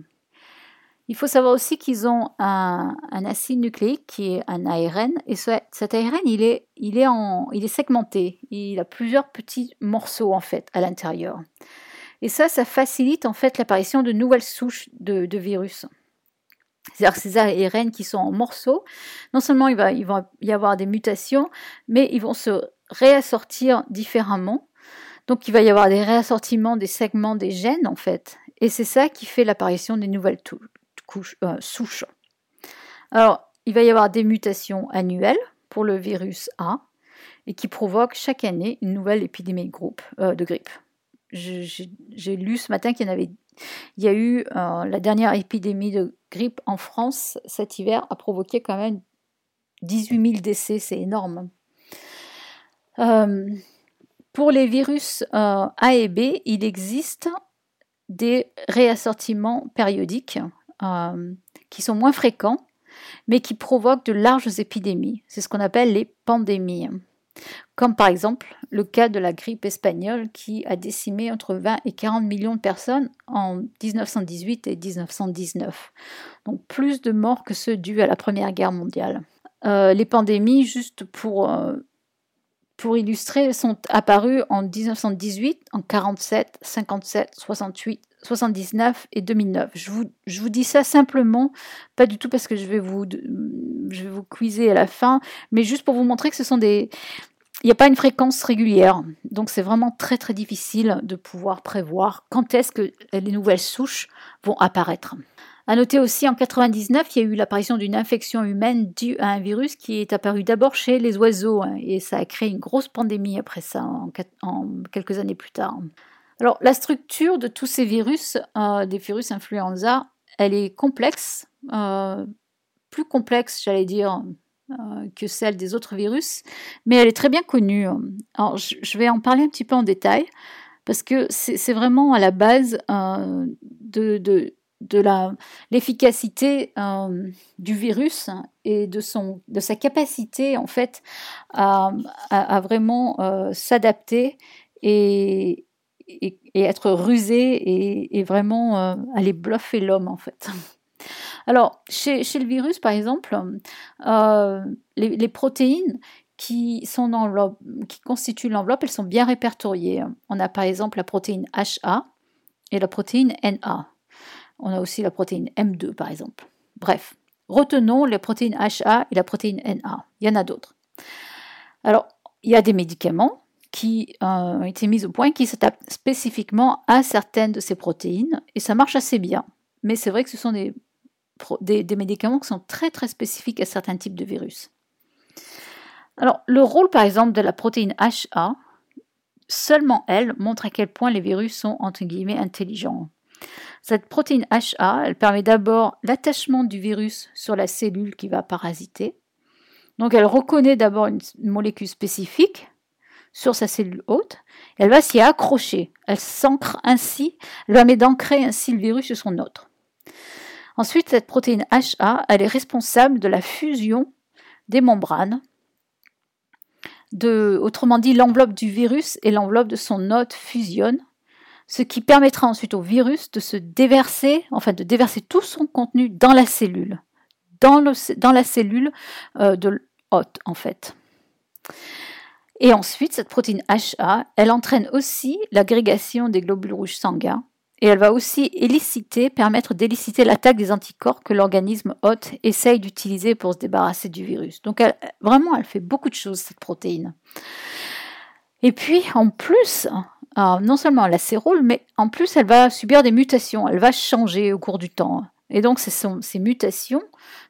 Il faut savoir aussi qu'ils ont un, acide nucléique qui est un ARN, et cet ARN, il est segmenté. Il a plusieurs petits morceaux, en fait, à l'intérieur. Et ça, ça facilite, en fait, l'apparition de nouvelles souches de virus. C'est-à-dire ces ARN qui sont en morceaux, non seulement il va, y avoir des mutations, mais ils vont se réassortir différemment. Donc il va y avoir des réassortiments des segments des gènes en fait. Et c'est ça qui fait l'apparition des nouvelles euh, souches. Alors il va y avoir des mutations annuelles pour le virus A et qui provoquent chaque année une nouvelle épidémie de, euh, de grippe. J'ai lu ce matin qu'il y en avait il y a eu euh, la dernière épidémie de grippe en France cet hiver a provoqué quand même 18 000 décès, c'est énorme. Euh, pour les virus euh, A et B, il existe des réassortiments périodiques qui sont moins fréquents, mais qui provoquent de larges épidémies. C'est ce qu'on appelle les pandémies comme par exemple le cas de la grippe espagnole qui a décimé entre 20 et 40 millions de personnes en 1918 et 1919. Donc plus de morts que ceux dus à la Première Guerre mondiale. Euh, les pandémies, juste pour, euh, pour illustrer, sont apparues en 1918, en 47, 57, 68, 79 et 2009. Je vous, dis ça simplement, pas du tout parce que je vais vous, je vais vous quizer à la fin, mais juste pour vous montrer que ce sont des, il n'y a pas une fréquence régulière, donc c'est vraiment très très difficile de pouvoir prévoir quand est-ce que les nouvelles souches vont apparaître. À noter aussi en 99, il y a eu l'apparition d'une infection humaine due à un virus qui est apparu d'abord chez les oiseaux hein, et ça a créé une grosse pandémie après ça, en, quelques années plus tard. Alors la structure de tous ces virus, euh, des virus influenza, elle est complexe, euh, plus complexe j'allais dire euh, que celle des autres virus, mais elle est très bien connue. Alors, je vais en parler un petit peu en détail, parce que c'est vraiment à la base euh, de, de, l'efficacité du virus et de, son, de sa capacité, en fait, à, vraiment s'adapter et, et, être rusé et, vraiment aller bluffer l'homme, en fait. Alors, chez, le virus, par exemple, euh, les, protéines qui, sont dans qui constituent l'enveloppe, elles sont bien répertoriées. On a par exemple la protéine HA et la protéine NA. On a aussi la protéine M2, par exemple. Bref, retenons les protéines HA et la protéine NA. Il y en a d'autres. Alors, il y a des médicaments qui euh, ont été mis au point qui s'adaptent spécifiquement à certaines de ces protéines et ça marche assez bien. Mais c'est vrai que ce sont des des, médicaments qui sont très très spécifiques à certains types de virus. Alors, le rôle par exemple de la protéine HA, seulement elle montre à quel point les virus sont entre guillemets intelligents. Cette protéine HA, elle permet d'abord l'attachement du virus sur la cellule qui va parasiter. Donc elle reconnaît d'abord une molécule spécifique sur sa cellule hôte, elle va s'y accrocher. Elle s'ancre ainsi, elle mettre d'ancrer ainsi le virus sur son hôte. Ensuite, cette protéine HA, elle est responsable de la fusion des membranes. De, autrement dit, l'enveloppe du virus et l'enveloppe de son hôte fusionnent, ce qui permettra ensuite au virus de se déverser, enfin de déverser tout son contenu dans la cellule, dans, la cellule euh, de l'hôte en fait. Et ensuite, cette protéine HA, elle entraîne aussi l'agrégation des globules rouges sanguins et elle va aussi éliciter, permettre d'éliciter l'attaque des anticorps que l'organisme hôte essaye d'utiliser pour se débarrasser du virus. Donc vraiment, elle fait beaucoup de choses, cette protéine. Et puis, en plus, non seulement elle a ses rôles, mais en plus, elle va subir des mutations, elle va changer au cours du temps. Et donc, ce sont ces mutations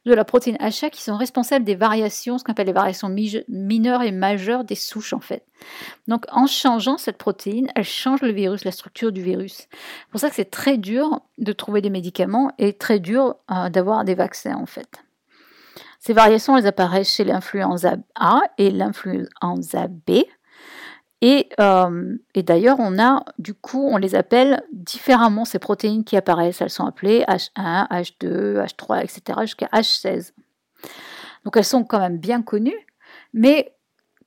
de la protéine HA qui sont responsables des variations, ce qu'on appelle les variations mineures et majeures des souches, en fait. Donc, en changeant cette protéine, elle change le virus, la structure du virus. C'est pour ça que c'est très dur de trouver des médicaments et très dur euh, d'avoir des vaccins, en fait. Ces variations, elles apparaissent chez l'influenza A et l'influenza B. Euh, et, d'ailleurs, on a, du coup, on les appelle différemment ces protéines qui apparaissent. Elles sont appelées H1, H2, H3, etc., jusqu'à H16. Donc elles sont quand même bien connues, mais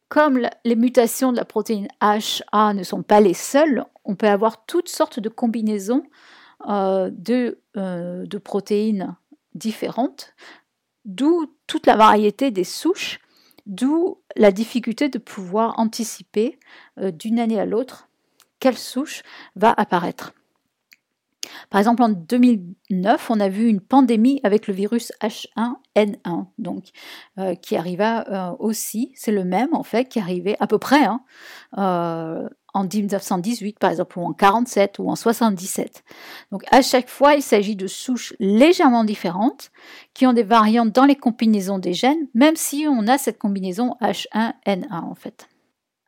comme les mutations de la protéine HA ne sont pas les seules, on peut avoir toutes sortes de combinaisons euh, de, euh, de protéines différentes, d'où toute la variété des souches D'où la difficulté de pouvoir anticiper euh, d'une année à l'autre quelle souche va apparaître. Par exemple, en 2009, on a vu une pandémie avec le virus H1N1, donc euh, qui arriva euh, aussi, c'est le même en fait, qui arrivait à peu près hein, en 1918 par exemple, ou en 47 ou en 77. Donc à chaque fois, il s'agit de souches légèrement différentes qui ont des variantes dans les combinaisons des gènes, même si on a cette combinaison H1N1 en fait.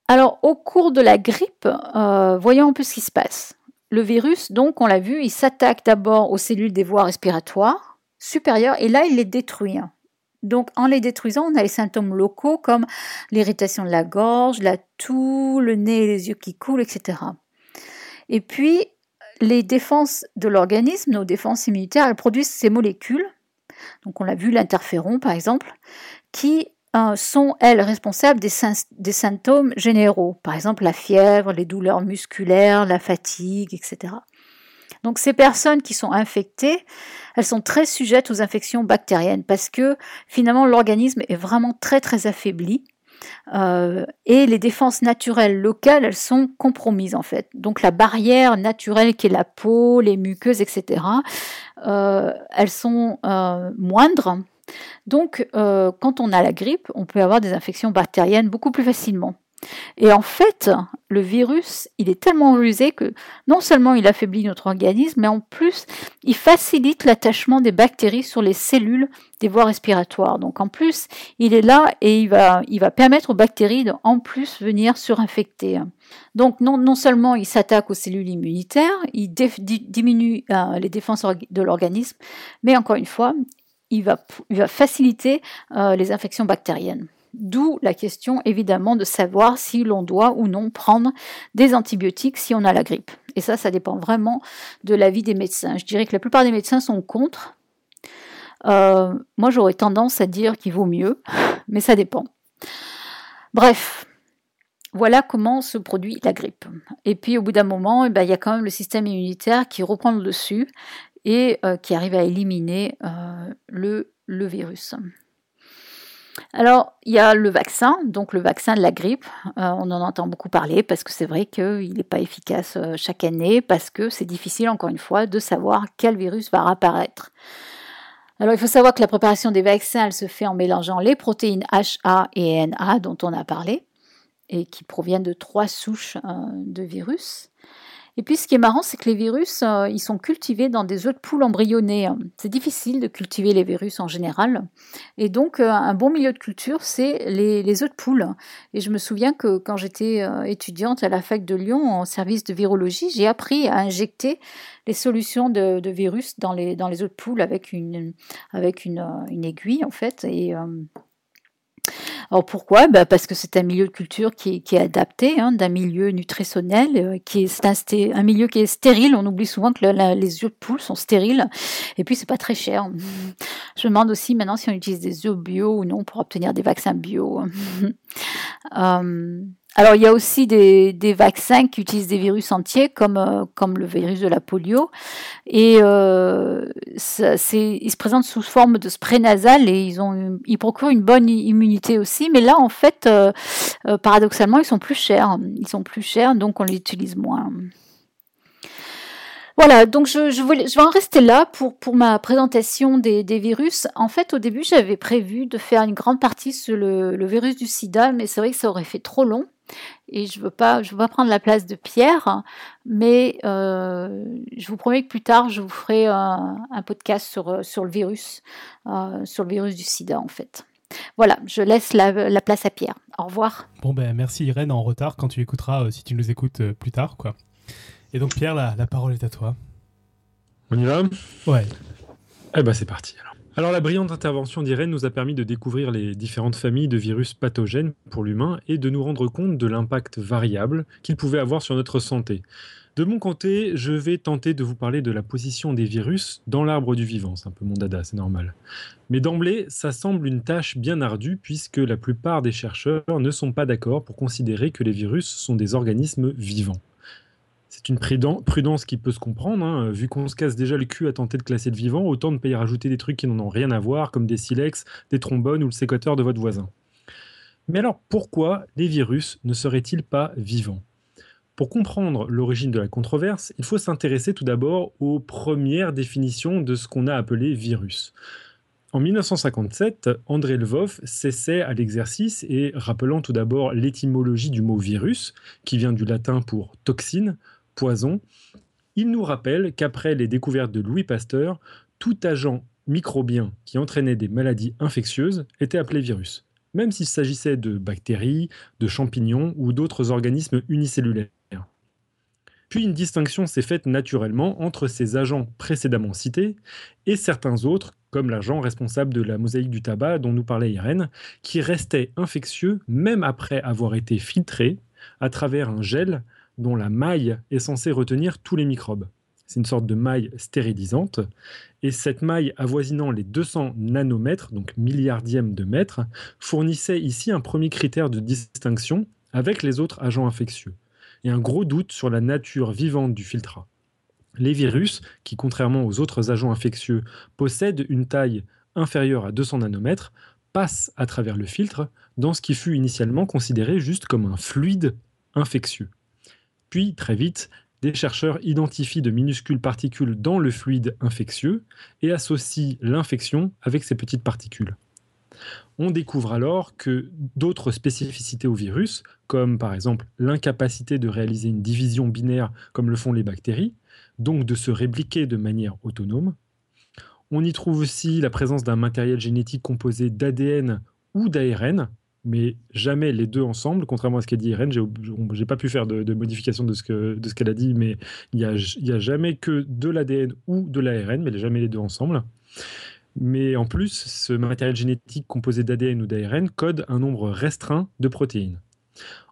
Alors au cours de la grippe, euh, voyons un peu ce qui se passe. Le virus, donc, on l'a vu, il s'attaque d'abord aux cellules des voies respiratoires supérieures et là, il les détruit. Donc, en les détruisant, on a les symptômes locaux comme l'irritation de la gorge, la toux, le nez et les yeux qui coulent, etc. Et puis, les défenses de l'organisme, nos défenses immunitaires, elles produisent ces molécules. Donc, on l'a vu, l'interféron, par exemple, qui euh, sont, elles, responsables des, symptômes généraux. Par exemple, la fièvre, les douleurs musculaires, la fatigue, etc. Donc ces personnes qui sont infectées, elles sont très sujettes aux infections bactériennes parce que finalement l'organisme est vraiment très très affaibli. Euh, et les défenses naturelles locales, elles sont compromises en fait. Donc la barrière naturelle qui est la peau, les muqueuses, etc., euh, elles sont euh, moindres. Donc quand on a la grippe, on peut avoir des infections bactériennes beaucoup plus facilement. Et en fait, le virus, il est tellement rusé que non seulement il affaiblit notre organisme, mais en plus, il facilite l'attachement des bactéries sur les cellules des voies respiratoires. Donc en plus, il est là et il va, il va permettre aux bactéries de en plus venir surinfecter. Donc non, non seulement il s'attaque aux cellules immunitaires, il diminue euh, les défenses de l'organisme, mais encore une fois, il va, il va faciliter euh, les infections bactériennes. D'où la question évidemment de savoir si l'on doit ou non prendre des antibiotiques si on a la grippe. Et ça, ça dépend vraiment de l'avis des médecins. Je dirais que la plupart des médecins sont contre. Euh, moi, j'aurais tendance à dire qu'il vaut mieux, mais ça dépend. Bref, voilà comment se produit la grippe. Et puis au bout d'un moment, eh ben, il y a quand même le système immunitaire qui reprend le dessus et euh, qui arrive à éliminer euh, le, le virus. Alors, il y a le vaccin, donc le vaccin de la grippe. Euh, on en entend beaucoup parler parce que c'est vrai qu'il n'est pas efficace euh, chaque année, parce que c'est difficile, encore une fois, de savoir quel virus va apparaître. Alors, il faut savoir que la préparation des vaccins, elle se fait en mélangeant les protéines HA et NA dont on a parlé, et qui proviennent de trois souches euh, de virus. Et puis ce qui est marrant, c'est que les virus, euh, ils sont cultivés dans des œufs de poule embryonnés. C'est difficile de cultiver les virus en général. Et donc euh, un bon milieu de culture, c'est les, les, œufs de poule. Et je me souviens que quand j'étais euh, étudiante à la fac de Lyon en service de virologie, j'ai appris à injecter les solutions de, virus dans les, dans les œufs de poule avec une, avec une, aiguille en fait. Alors pourquoi? Bah Parce que c'est un milieu de culture qui, est adapté, hein, d'un milieu nutritionnel, euh, qui est, un, un, milieu qui est stérile. On oublie souvent que les œufs de poule sont stériles, et puis c'est pas très cher. Je me demande aussi maintenant si on utilise des œufs bio ou non pour obtenir des vaccins bio. euh, alors, il y a aussi des, vaccins qui utilisent des virus entiers, comme, euh, le virus de la polio. Et euh, ils se présentent sous forme de spray nasal et ils, ont, procurent une bonne immunité aussi. Mais là, en fait, euh, paradoxalement, ils sont plus chers. Ils sont plus chers, donc on les utilise moins. Voilà, donc je, vais en rester là pour, ma présentation des, des virus. En fait, au début, j'avais prévu de faire une grande partie sur le, le virus du sida, mais c'est vrai que ça aurait fait trop long et je veux pas, je veux pas prendre la place de Pierre, mais euh, je vous promets que plus tard, je vous ferai un, podcast sur, euh, sur le virus, euh, sur le virus du sida en fait. Voilà, je laisse la, place à Pierre. Au revoir. Bon ben merci Irène en retard quand tu écouteras, si tu nous écoutes plus tard quoi. Et donc Pierre, la, la parole est à toi. On y va? Ouais. Eh ben c'est parti alors. Alors la brillante intervention d'Irène nous a permis de découvrir les différentes familles de virus pathogènes pour l'humain et de nous rendre compte de l'impact variable qu'ils pouvaient avoir sur notre santé. De mon côté, je vais tenter de vous parler de la position des virus dans l'arbre du vivant. C'est un peu mon dada, c'est normal. Mais d'emblée, ça semble une tâche bien ardue puisque la plupart des chercheurs ne sont pas d'accord pour considérer que les virus sont des organismes vivants. C'est une prudence qui peut se comprendre, hein, vu qu'on se casse déjà le cul à tenter de classer de vivant, autant ne pas y rajouter des trucs qui n'en ont rien à voir, comme des silex, des trombones ou le sécateur de votre voisin. Mais alors pourquoi les virus ne seraient-ils pas vivants? Pour comprendre l'origine de la controverse, il faut s'intéresser tout d'abord aux premières définitions de ce qu'on a appelé virus. En 1957, André Lvov s'essaie à l'exercice et, rappelant tout d'abord l'étymologie du mot virus, qui vient du latin pour toxine, poison, il nous rappelle qu'après les découvertes de Louis Pasteur, tout agent microbien qui entraînait des maladies infectieuses était appelé virus, même s'il s'agissait de bactéries, de champignons ou d'autres organismes unicellulaires. Puis une distinction s'est faite naturellement entre ces agents précédemment cités et certains autres, comme l'agent responsable de la mosaïque du tabac dont nous parlait Irène, qui restait infectieux même après avoir été filtré à travers un gel dont la maille est censée retenir tous les microbes. C'est une sorte de maille stérilisante. Et cette maille avoisinant les 200 nanomètres, donc milliardièmes de mètres, fournissait ici un premier critère de distinction avec les autres agents infectieux. Et un gros doute sur la nature vivante du filtrat. Les virus, qui contrairement aux autres agents infectieux possèdent une taille inférieure à 200 nanomètres, passent à travers le filtre dans ce qui fut initialement considéré juste comme un fluide infectieux. Puis, très vite, des chercheurs identifient de minuscules particules dans le fluide infectieux et associent l'infection avec ces petites particules. On découvre alors que d'autres spécificités au virus, comme par exemple l'incapacité de réaliser une division binaire comme le font les bactéries, donc de se répliquer de manière autonome. On y trouve aussi la présence d'un matériel génétique composé d'ADN ou d'ARN, mais jamais les deux ensemble, contrairement à ce qu'a dit Irène. J'ai pas pu faire de, modification de ce qu'elle a dit, mais il n'y a, a, jamais que de l'ADN ou de l'ARN, mais jamais les deux ensemble. Mais en plus, ce matériel génétique composé d'ADN ou d'ARN code un nombre restreint de protéines.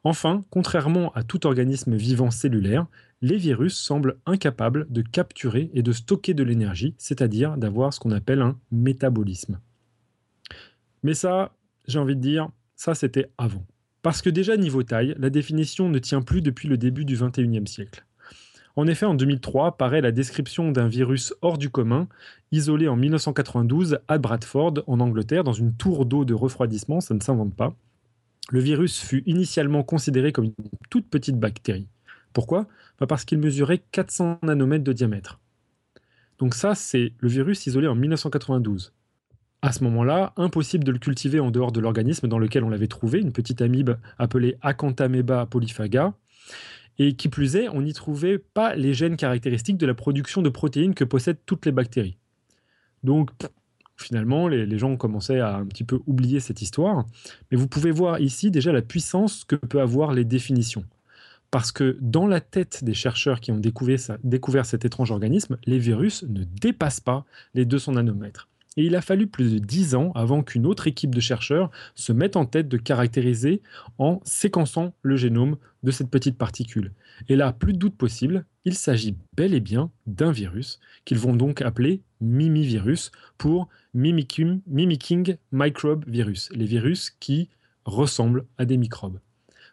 Enfin, contrairement à tout organisme vivant cellulaire, les virus semblent incapables de capturer et de stocker de l'énergie, c'est-à-dire d'avoir ce qu'on appelle un métabolisme. Mais ça, j'ai envie de dire, ça, c'était avant. Parce que déjà, niveau taille, la définition ne tient plus depuis le début du XXIe siècle. En effet, en 2003 paraît la description d'un virus hors du commun, isolé en 1992 à Bradford, en Angleterre, dans une tour d'eau de refroidissement, ça ne s'invente pas. Le virus fut initialement considéré comme une toute petite bactérie. Pourquoi? Bah, Parce qu'il mesurait 400 nanomètres de diamètre. Donc ça, c'est le virus isolé en 1992. À ce moment-là, impossible de le cultiver en dehors de l'organisme dans lequel on l'avait trouvé, une petite amibe appelée Acanthamoeba polyphaga. Et qui plus est, on n'y trouvait pas les gènes caractéristiques de la production de protéines que possèdent toutes les bactéries. Donc, finalement, les, gens commençaient à un petit peu oublier cette histoire. Mais vous pouvez voir ici déjà la puissance que peut avoir les définitions. Parce que dans la tête des chercheurs qui ont découvert, découvert cet étrange organisme, les virus ne dépassent pas les 200 nanomètres. Et il a fallu plus de 10 ans avant qu'une autre équipe de chercheurs se mette en tête de caractériser en séquençant le génome de cette petite particule. Et là, plus de doute possible, il s'agit bel et bien d'un virus qu'ils vont donc appeler mimivirus pour mimicking, mimicking microbe virus, les virus qui ressemblent à des microbes.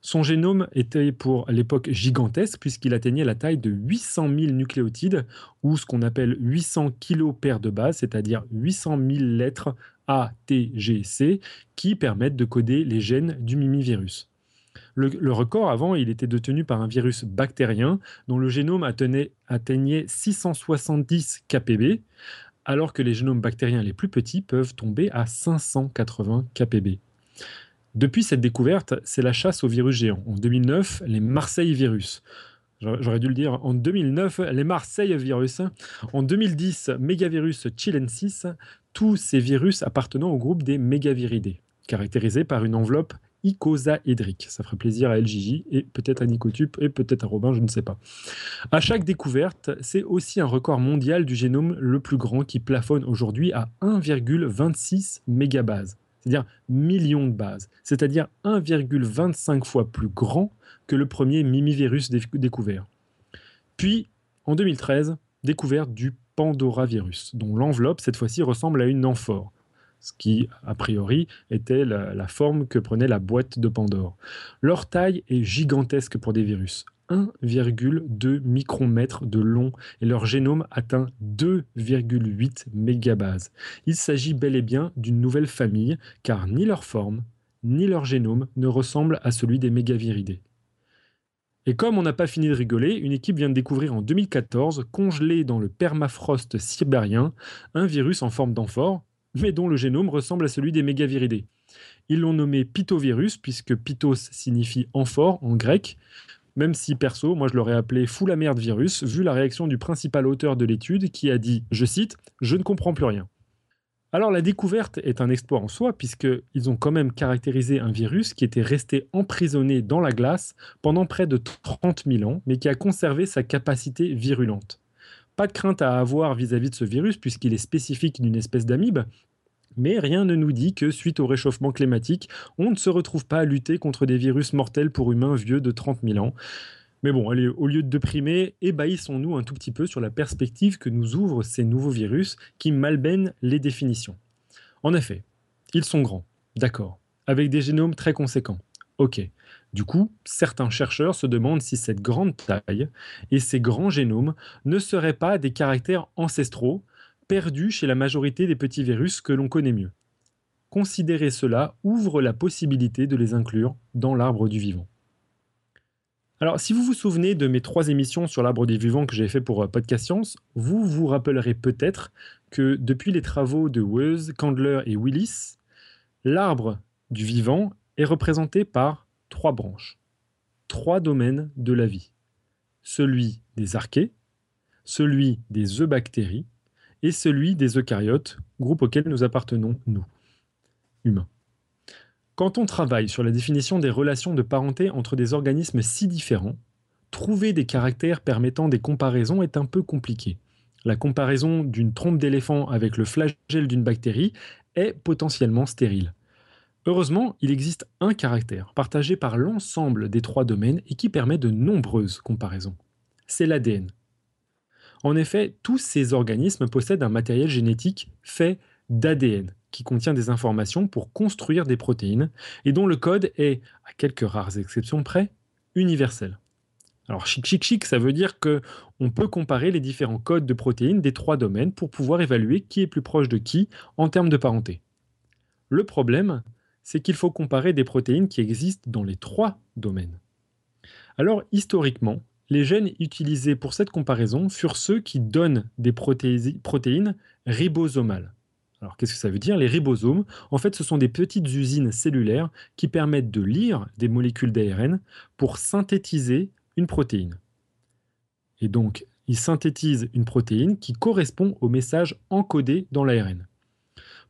Son génome était pour l'époque gigantesque puisqu'il atteignait la taille de 800 000 nucléotides ou ce qu'on appelle 800 paires de base, c'est-à-dire 800 000 lettres A, T, G, C qui permettent de coder les gènes du mimivirus. Le, record avant, il était détenu par un virus bactérien dont le génome atteignait 670 kpb, alors que les génomes bactériens les plus petits peuvent tomber à 580 kpb. Depuis cette découverte, c'est la chasse aux virus géants. En 2009, les Marseille virus. J'aurais dû le dire en 2009, les Marseille virus. En 2010, mégavirus chilensis, tous ces virus appartenant au groupe des mégaviridés, caractérisés par une enveloppe icosaédrique. Ça ferait plaisir à LJJ et peut-être à Nicotube et peut-être à Robin, je ne sais pas. À chaque découverte, c'est aussi un record mondial du génome le plus grand qui plafonne aujourd'hui à 1,26 mégabases c'est-à-dire millions de bases, c'est-à-dire 1,25 fois plus grand que le premier mimivirus découvert. Puis, en 2013, découverte du Pandoravirus, dont l'enveloppe, cette fois-ci, ressemble à une amphore, ce qui, a priori, était la, la forme que prenait la boîte de Pandore. Leur taille est gigantesque pour des virus, 1,2 micromètres de long et leur génome atteint 2,8 mégabases. Il s'agit bel et bien d'une nouvelle famille car ni leur forme ni leur génome ne ressemblent à celui des mégaviridés. Et comme on n'a pas fini de rigoler, une équipe vient de découvrir en 2014, congelé dans le permafrost sibérien, un virus en forme d'amphore, mais dont le génome ressemble à celui des mégaviridés. Ils l'ont nommé pitovirus, puisque pitos signifie amphore en grec, même si perso, moi je l'aurais appelé fou la merde virus, vu la réaction du principal auteur de l'étude qui a dit, je cite, Je ne comprends plus rien. Alors la découverte est un exploit en soi, puisqu'ils ont quand même caractérisé un virus qui était resté emprisonné dans la glace pendant près de 30 000 ans, mais qui a conservé sa capacité virulente. Pas de crainte à avoir vis-à-vis -vis de ce virus, puisqu'il est spécifique d'une espèce d'amibe, mais rien ne nous dit que, suite au réchauffement climatique, on ne se retrouve pas à lutter contre des virus mortels pour humains vieux de 30 000 ans. Mais bon, allez, au lieu de déprimer, ébahissons-nous un tout petit peu sur la perspective que nous ouvrent ces nouveaux virus qui malbènent les définitions. En effet, ils sont grands, d'accord, avec des génomes très conséquents. Ok. Du coup, certains chercheurs se demandent si cette grande taille et ces grands génomes ne seraient pas des caractères ancestraux perdu chez la majorité des petits virus que l'on connaît mieux. Considérer cela ouvre la possibilité de les inclure dans l'arbre du vivant. Alors, si vous vous souvenez de mes trois émissions sur l'arbre des vivants que j'ai fait pour euh, Podcast Science, vous vous rappellerez peut-être que depuis les travaux de Weuse, Candler et Willis, l'arbre du vivant est représenté par trois branches, trois domaines de la vie. Celui des archées, celui des eubactéries et celui des eucaryotes, groupe auquel nous appartenons, nous, humains. Quand on travaille sur la définition des relations de parenté entre des organismes si différents, trouver des caractères permettant des comparaisons est un peu compliqué. La comparaison d'une trompe d'éléphant avec le flagelle d'une bactérie est potentiellement stérile. Heureusement, il existe un caractère partagé par l'ensemble des trois domaines et qui permet de nombreuses comparaisons. C'est l'ADN. En effet, tous ces organismes possèdent un matériel génétique fait d'ADN, qui contient des informations pour construire des protéines, et dont le code est, à quelques rares exceptions près, universel. Alors chic chic chic, ça veut dire que on peut comparer les différents codes de protéines des trois domaines pour pouvoir évaluer qui est plus proche de qui en termes de parenté. Le problème, c'est qu'il faut comparer des protéines qui existent dans les trois domaines. Alors historiquement, les gènes utilisés pour cette comparaison furent ceux qui donnent des protéines ribosomales. Alors qu'est-ce que ça veut dire Les ribosomes, en fait, ce sont des petites usines cellulaires qui permettent de lire des molécules d'ARN pour synthétiser une protéine. Et donc, ils synthétisent une protéine qui correspond au message encodé dans l'ARN.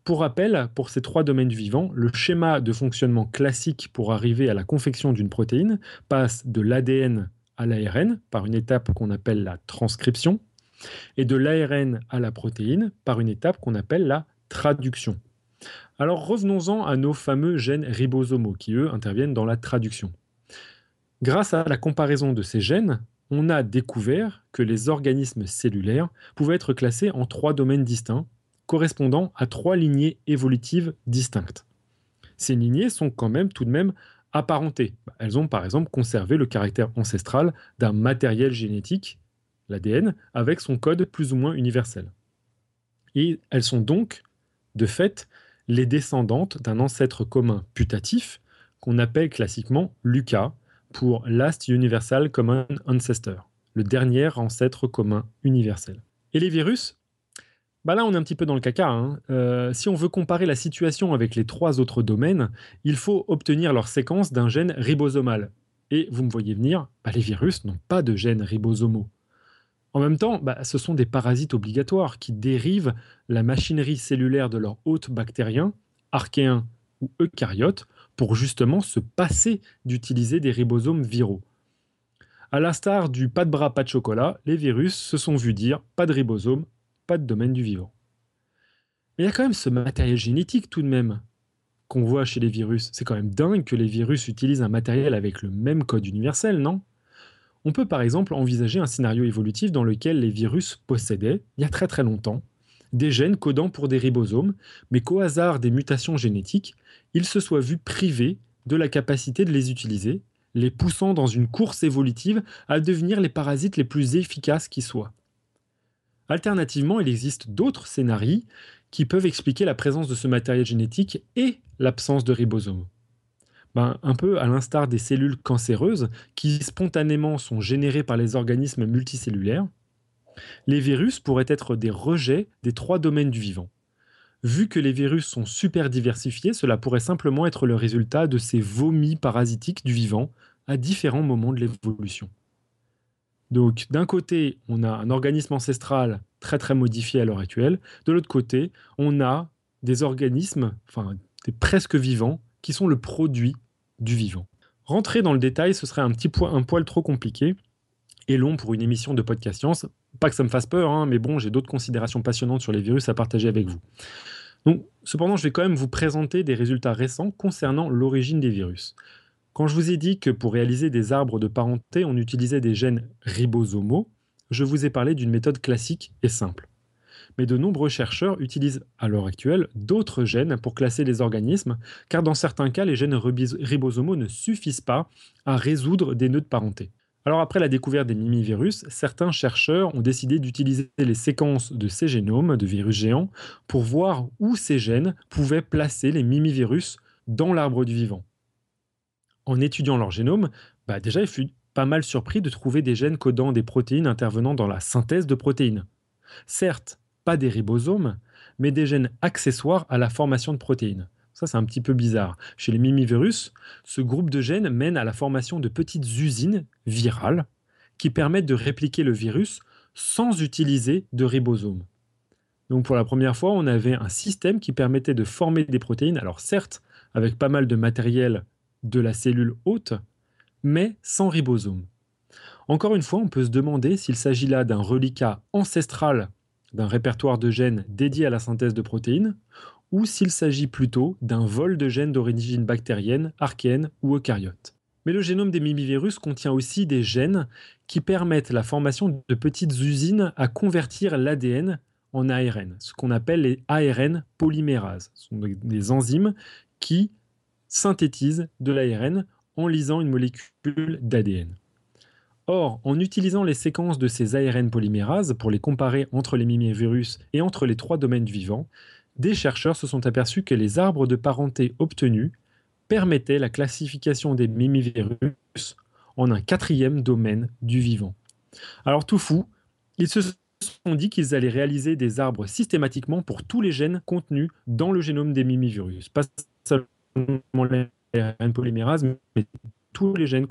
Pour rappel, pour ces trois domaines vivants, le schéma de fonctionnement classique pour arriver à la confection d'une protéine passe de l'ADN à l'ARN par une étape qu'on appelle la transcription, et de l'ARN à la protéine par une étape qu'on appelle la traduction. Alors revenons-en à nos fameux gènes ribosomaux qui, eux, interviennent dans la traduction. Grâce à la comparaison de ces gènes, on a découvert que les organismes cellulaires pouvaient être classés en trois domaines distincts, correspondant à trois lignées évolutives distinctes. Ces lignées sont quand même tout de même apparentées. Elles ont par exemple conservé le caractère ancestral d'un matériel génétique, l'ADN, avec son code plus ou moins universel. Et elles sont donc, de fait, les descendantes d'un ancêtre commun putatif qu'on appelle classiquement LUCA pour Last Universal Common Ancestor, le dernier ancêtre commun universel. Et les virus bah là, on est un petit peu dans le caca. Hein. Euh, si on veut comparer la situation avec les trois autres domaines, il faut obtenir leur séquence d'un gène ribosomal. Et vous me voyez venir, bah les virus n'ont pas de gènes ribosomaux. En même temps, bah, ce sont des parasites obligatoires qui dérivent la machinerie cellulaire de leur hôte bactérien, archéen ou eucaryote, pour justement se passer d'utiliser des ribosomes viraux. À l'instar du pas de bras, pas de chocolat, les virus se sont vus dire pas de ribosome, pas de domaine du vivant. Mais il y a quand même ce matériel génétique tout de même qu'on voit chez les virus. C'est quand même dingue que les virus utilisent un matériel avec le même code universel, non? On peut par exemple envisager un scénario évolutif dans lequel les virus possédaient, il y a très très longtemps, des gènes codant pour des ribosomes, mais qu'au hasard des mutations génétiques, ils se soient vus privés de la capacité de les utiliser, les poussant dans une course évolutive à devenir les parasites les plus efficaces qui soient. Alternativement, il existe d'autres scénarios qui peuvent expliquer la présence de ce matériel génétique et l'absence de ribosomes. Ben, un peu à l'instar des cellules cancéreuses qui spontanément sont générées par les organismes multicellulaires, les virus pourraient être des rejets des trois domaines du vivant. Vu que les virus sont super diversifiés, cela pourrait simplement être le résultat de ces vomis parasitiques du vivant à différents moments de l'évolution. Donc d'un côté, on a un organisme ancestral très très modifié à l'heure actuelle, de l'autre côté, on a des organismes, enfin des presque vivants, qui sont le produit du vivant. Rentrer dans le détail, ce serait un petit un poil trop compliqué et long pour une émission de podcast science. Pas que ça me fasse peur, hein, mais bon, j'ai d'autres considérations passionnantes sur les virus à partager avec vous. Donc, cependant, je vais quand même vous présenter des résultats récents concernant l'origine des virus. Quand je vous ai dit que pour réaliser des arbres de parenté, on utilisait des gènes ribosomaux, je vous ai parlé d'une méthode classique et simple. Mais de nombreux chercheurs utilisent à l'heure actuelle d'autres gènes pour classer les organismes, car dans certains cas, les gènes ribosomaux ne suffisent pas à résoudre des nœuds de parenté. Alors après la découverte des mimivirus, certains chercheurs ont décidé d'utiliser les séquences de ces génomes de virus géants pour voir où ces gènes pouvaient placer les mimivirus dans l'arbre du vivant en étudiant leur génome, bah déjà, il fut pas mal surpris de trouver des gènes codant des protéines intervenant dans la synthèse de protéines. Certes, pas des ribosomes, mais des gènes accessoires à la formation de protéines. Ça, c'est un petit peu bizarre. Chez les mimivirus, ce groupe de gènes mène à la formation de petites usines virales qui permettent de répliquer le virus sans utiliser de ribosomes. Donc pour la première fois, on avait un système qui permettait de former des protéines, alors certes avec pas mal de matériel de la cellule hôte, mais sans ribosome. Encore une fois, on peut se demander s'il s'agit là d'un reliquat ancestral d'un répertoire de gènes dédié à la synthèse de protéines, ou s'il s'agit plutôt d'un vol de gènes d'origine bactérienne, archéenne ou eucaryote. Mais le génome des mimivirus contient aussi des gènes qui permettent la formation de petites usines à convertir l'ADN en ARN, ce qu'on appelle les ARN polymérases. Ce sont des enzymes qui synthétise de l'ARN en lisant une molécule d'ADN. Or, en utilisant les séquences de ces ARN polymérases pour les comparer entre les mimivirus et entre les trois domaines du vivant, des chercheurs se sont aperçus que les arbres de parenté obtenus permettaient la classification des mimivirus en un quatrième domaine du vivant. Alors tout fou, ils se sont dit qu'ils allaient réaliser des arbres systématiquement pour tous les gènes contenus dans le génome des mimivirus, mais tous les gènes.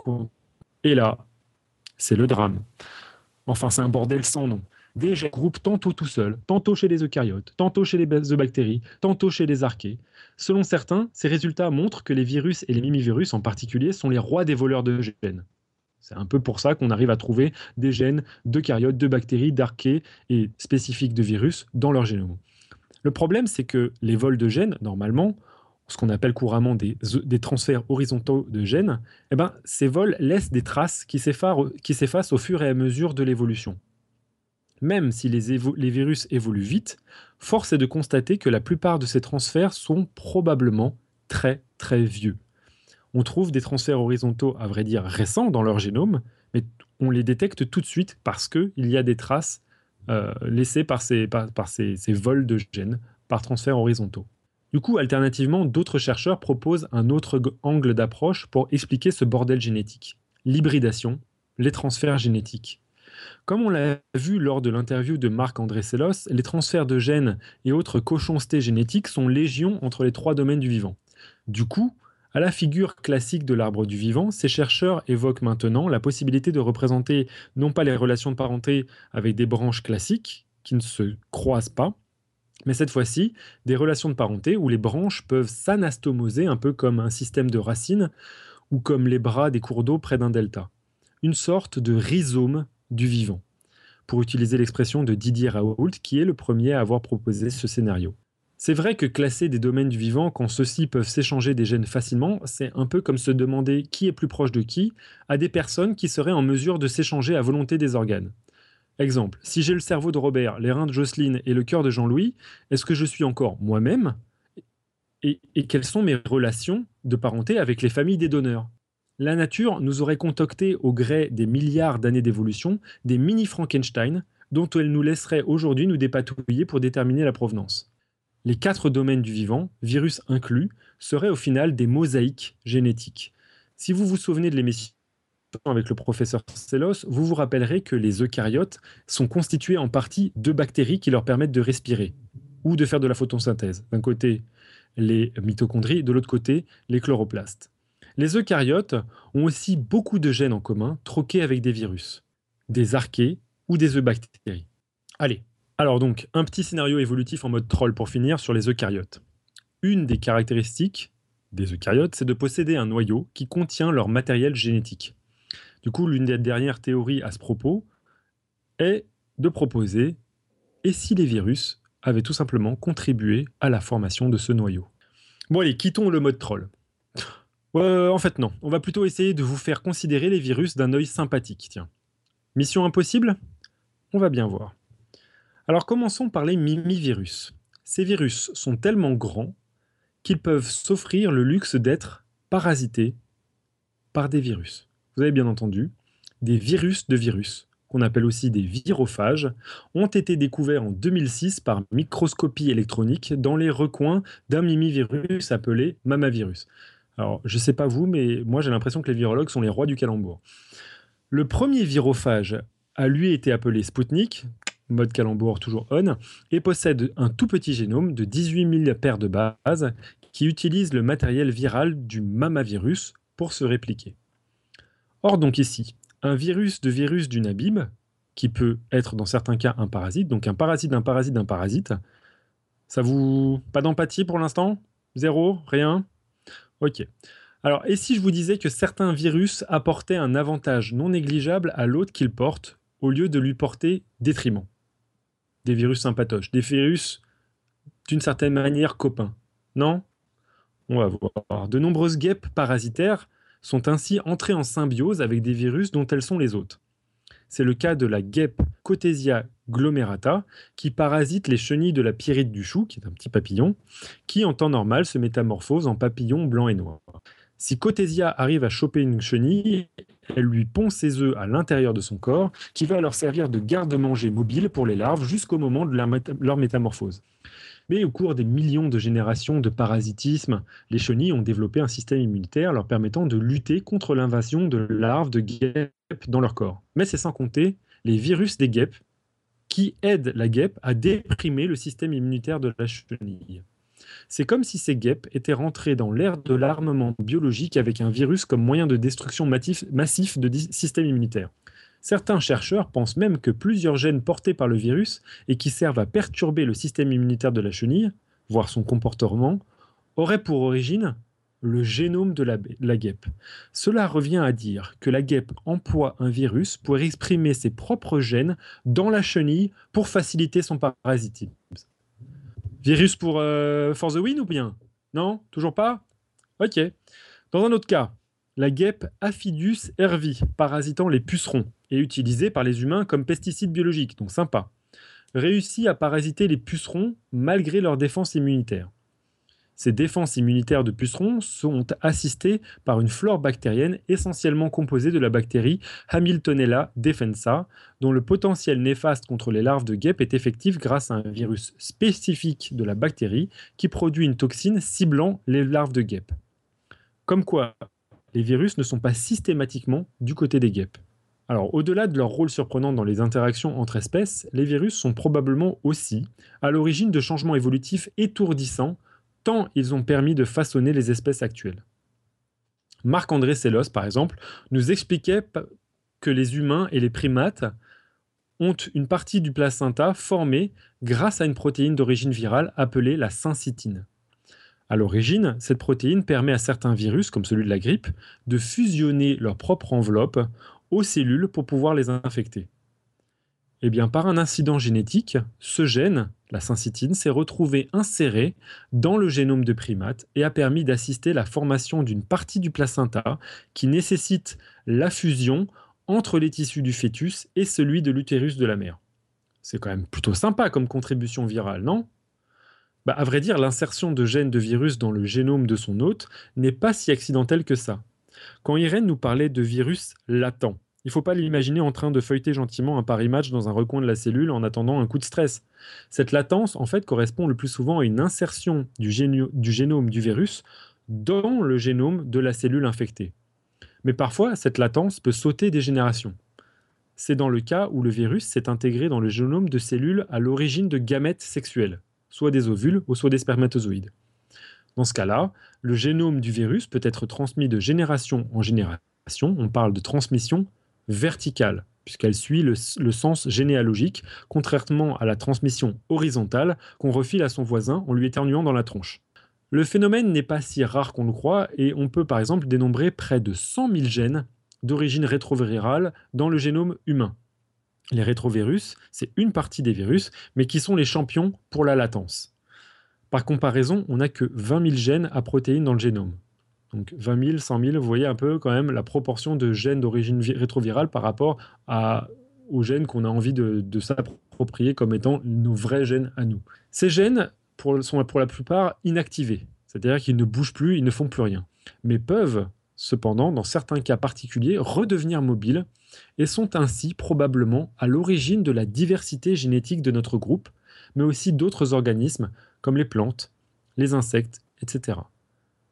Et là, c'est le drame. Enfin, c'est un bordel sans nom. Des gènes groupent tantôt tout seuls, tantôt chez les eucaryotes, tantôt chez les bactéries, tantôt chez les archées. Selon certains, ces résultats montrent que les virus et les mimivirus en particulier sont les rois des voleurs de gènes. C'est un peu pour ça qu'on arrive à trouver des gènes d'eucaryotes, de bactéries, d'archées et spécifiques de virus dans leur génome. Le problème, c'est que les vols de gènes, normalement, ce qu'on appelle couramment des, transferts horizontaux de gènes, eh ben, ces vols laissent des traces qui s'effacent au fur et à mesure de l'évolution. Même si les, virus évoluent vite, force est de constater que la plupart de ces transferts sont probablement très très vieux. On trouve des transferts horizontaux, à vrai dire, récents dans leur génome, mais on les détecte tout de suite parce qu'il y a des traces euh, laissées par ces, par, ces, vols de gènes par transferts horizontaux. Du coup, alternativement, d'autres chercheurs proposent un autre angle d'approche pour expliquer ce bordel génétique. L'hybridation, les transferts génétiques. Comme on l'a vu lors de l'interview de Marc-André Sellos, les transferts de gènes et autres cochoncetés génétiques sont légion entre les trois domaines du vivant. Du coup, à la figure classique de l'arbre du vivant, ces chercheurs évoquent maintenant la possibilité de représenter non pas les relations de parenté avec des branches classiques qui ne se croisent pas, mais cette fois-ci des relations de parenté où les branches peuvent s'anastomoser un peu comme un système de racines ou comme les bras des cours d'eau près d'un delta. Une sorte de rhizome du vivant, pour utiliser l'expression de Didier Raoult qui est le premier à avoir proposé ce scénario. C'est vrai que classer des domaines du vivant quand ceux-ci peuvent s'échanger des gènes facilement, c'est un peu comme se demander qui est plus proche de qui à des personnes qui seraient en mesure de s'échanger à volonté des organes. Exemple, si j'ai le cerveau de Robert, les reins de Jocelyne et le cœur de Jean-Louis, est-ce que je suis encore moi-même? Et, quelles sont mes relations de parenté avec les familles des donneurs? La nature nous aurait concocté au gré des milliards d'années d'évolution des mini Frankenstein dont elle nous laisserait aujourd'hui nous dépatouiller pour déterminer la provenance. Les quatre domaines du vivant, virus inclus, seraient au final des mosaïques génétiques. Si vous vous souvenez de l'émission avec le professeur Sellos, vous vous rappellerez que les eucaryotes sont constitués en partie de bactéries qui leur permettent de respirer ou de faire de la photosynthèse. D'un côté, les mitochondries, de l'autre côté, les chloroplastes. Les eucaryotes ont aussi beaucoup de gènes en commun troqués avec des virus, des archées ou des eubactéries. Allez, alors donc, un petit scénario évolutif en mode troll pour finir sur les eucaryotes. Une des caractéristiques des eucaryotes, c'est de posséder un noyau qui contient leur matériel génétique. Du coup, l'une des dernières théories à ce propos est de proposer et si les virus avaient tout simplement contribué à la formation de ce noyau? Bon allez, quittons le mode troll. Euh, en fait non, on va plutôt essayer de vous faire considérer les virus d'un œil sympathique, tiens. Mission impossible? On va bien voir. Alors commençons par les mimivirus. Ces virus sont tellement grands qu'ils peuvent s'offrir le luxe d'être parasités par des virus. Vous avez bien entendu, des virus de virus, qu'on appelle aussi des virophages, ont été découverts en 2006 par microscopie électronique dans les recoins d'un mimivirus appelé mamavirus. Alors, je ne sais pas vous, mais moi j'ai l'impression que les virologues sont les rois du calembour. Le premier virophage a lui été appelé Sputnik, mode calembour toujours on, et possède un tout petit génome de 18 000 paires de bases qui utilise le matériel viral du mamavirus pour se répliquer. Or donc ici, un virus de virus d'une abîme, qui peut être dans certains cas un parasite, donc un parasite d'un parasite d'un parasite, ça vous... Pas d'empathie pour l'instant? Zéro? Rien? Ok. Alors, et si je vous disais que certains virus apportaient un avantage non négligeable à l'autre qu'ils portent, au lieu de lui porter détriment? Des virus sympatoches, des virus d'une certaine manière copains. Non? On va voir. De nombreuses guêpes parasitaires sont ainsi entrées en symbiose avec des virus dont elles sont les hôtes. C'est le cas de la guêpe Cotesia glomerata, qui parasite les chenilles de la pyrite du chou, qui est un petit papillon, qui en temps normal se métamorphose en papillon blanc et noir. Si Cotesia arrive à choper une chenille, elle lui pond ses œufs à l'intérieur de son corps, qui va leur servir de garde-manger mobile pour les larves jusqu'au moment de leur, métamorphose. Mais au cours des millions de générations de parasitisme, les chenilles ont développé un système immunitaire leur permettant de lutter contre l'invasion de larves de guêpes dans leur corps. Mais c'est sans compter les virus des guêpes qui aident la guêpe à déprimer le système immunitaire de la chenille. C'est comme si ces guêpes étaient rentrées dans l'ère de l'armement biologique avec un virus comme moyen de destruction massif de système immunitaire. Certains chercheurs pensent même que plusieurs gènes portés par le virus et qui servent à perturber le système immunitaire de la chenille, voire son comportement, auraient pour origine le génome de la, guêpe. Cela revient à dire que la guêpe emploie un virus pour exprimer ses propres gènes dans la chenille pour faciliter son parasitisme. Virus pour euh, For the Win ou bien? Non? Toujours pas? Ok. Dans un autre cas, la guêpe Aphidus hervi, parasitant les pucerons et utilisée par les humains comme pesticide biologique, donc sympa, réussit à parasiter les pucerons malgré leur défense immunitaire. Ces défenses immunitaires de pucerons sont assistées par une flore bactérienne essentiellement composée de la bactérie Hamiltonella defensa, dont le potentiel néfaste contre les larves de guêpes est effectif grâce à un virus spécifique de la bactérie qui produit une toxine ciblant les larves de guêpes. Comme quoi, les virus ne sont pas systématiquement du côté des guêpes. Alors, au-delà de leur rôle surprenant dans les interactions entre espèces, les virus sont probablement aussi à l'origine de changements évolutifs étourdissants tant ils ont permis de façonner les espèces actuelles. Marc-André Sellos, par exemple, nous expliquait que les humains et les primates ont une partie du placenta formée grâce à une protéine d'origine virale appelée la syncytine. À l'origine, cette protéine permet à certains virus, comme celui de la grippe, de fusionner leur propre enveloppe aux cellules pour pouvoir les infecter. Eh bien, par un incident génétique, ce gène, la syncytine, s'est retrouvé inséré dans le génome de primates et a permis d'assister la formation d'une partie du placenta qui nécessite la fusion entre les tissus du fœtus et celui de l'utérus de la mère. C'est quand même plutôt sympa comme contribution virale, non? Bah, À vrai dire, l'insertion de gènes de virus dans le génome de son hôte n'est pas si accidentelle que ça. Quand Irène nous parlait de virus latent, il ne faut pas l'imaginer en train de feuilleter gentiment un Paris Match dans un recoin de la cellule en attendant un coup de stress. Cette latence, en fait, correspond le plus souvent à une insertion du, du génome du virus dans le génome de la cellule infectée. Mais parfois, cette latence peut sauter des générations. C'est dans le cas où le virus s'est intégré dans le génome de cellules à l'origine de gamètes sexuels, soit des ovules ou soit des spermatozoïdes. Dans ce cas-là, le génome du virus peut être transmis de génération en génération, on parle de transmission verticale, puisqu'elle suit le, sens généalogique, contrairement à la transmission horizontale qu'on refile à son voisin en lui éternuant dans la tronche. Le phénomène n'est pas si rare qu'on le croit, et on peut par exemple dénombrer près de 100 000 gènes d'origine rétrovirale dans le génome humain. Les rétrovirus, c'est une partie des virus, mais qui sont les champions pour la latence. Par comparaison, on n'a que 20 000 gènes à protéines dans le génome. Donc 20 000, 100 000, vous voyez un peu quand même la proportion de gènes d'origine rétrovirale par rapport aux gènes qu'on a envie de, s'approprier comme étant nos vrais gènes à nous. Ces gènes sont pour la plupart inactivés, c'est-à-dire qu'ils ne bougent plus, ils ne font plus rien, mais peuvent cependant, dans certains cas particuliers, redevenir mobiles et sont ainsi probablement à l'origine de la diversité génétique de notre groupe, mais aussi d'autres organismes comme les plantes, les insectes, etc.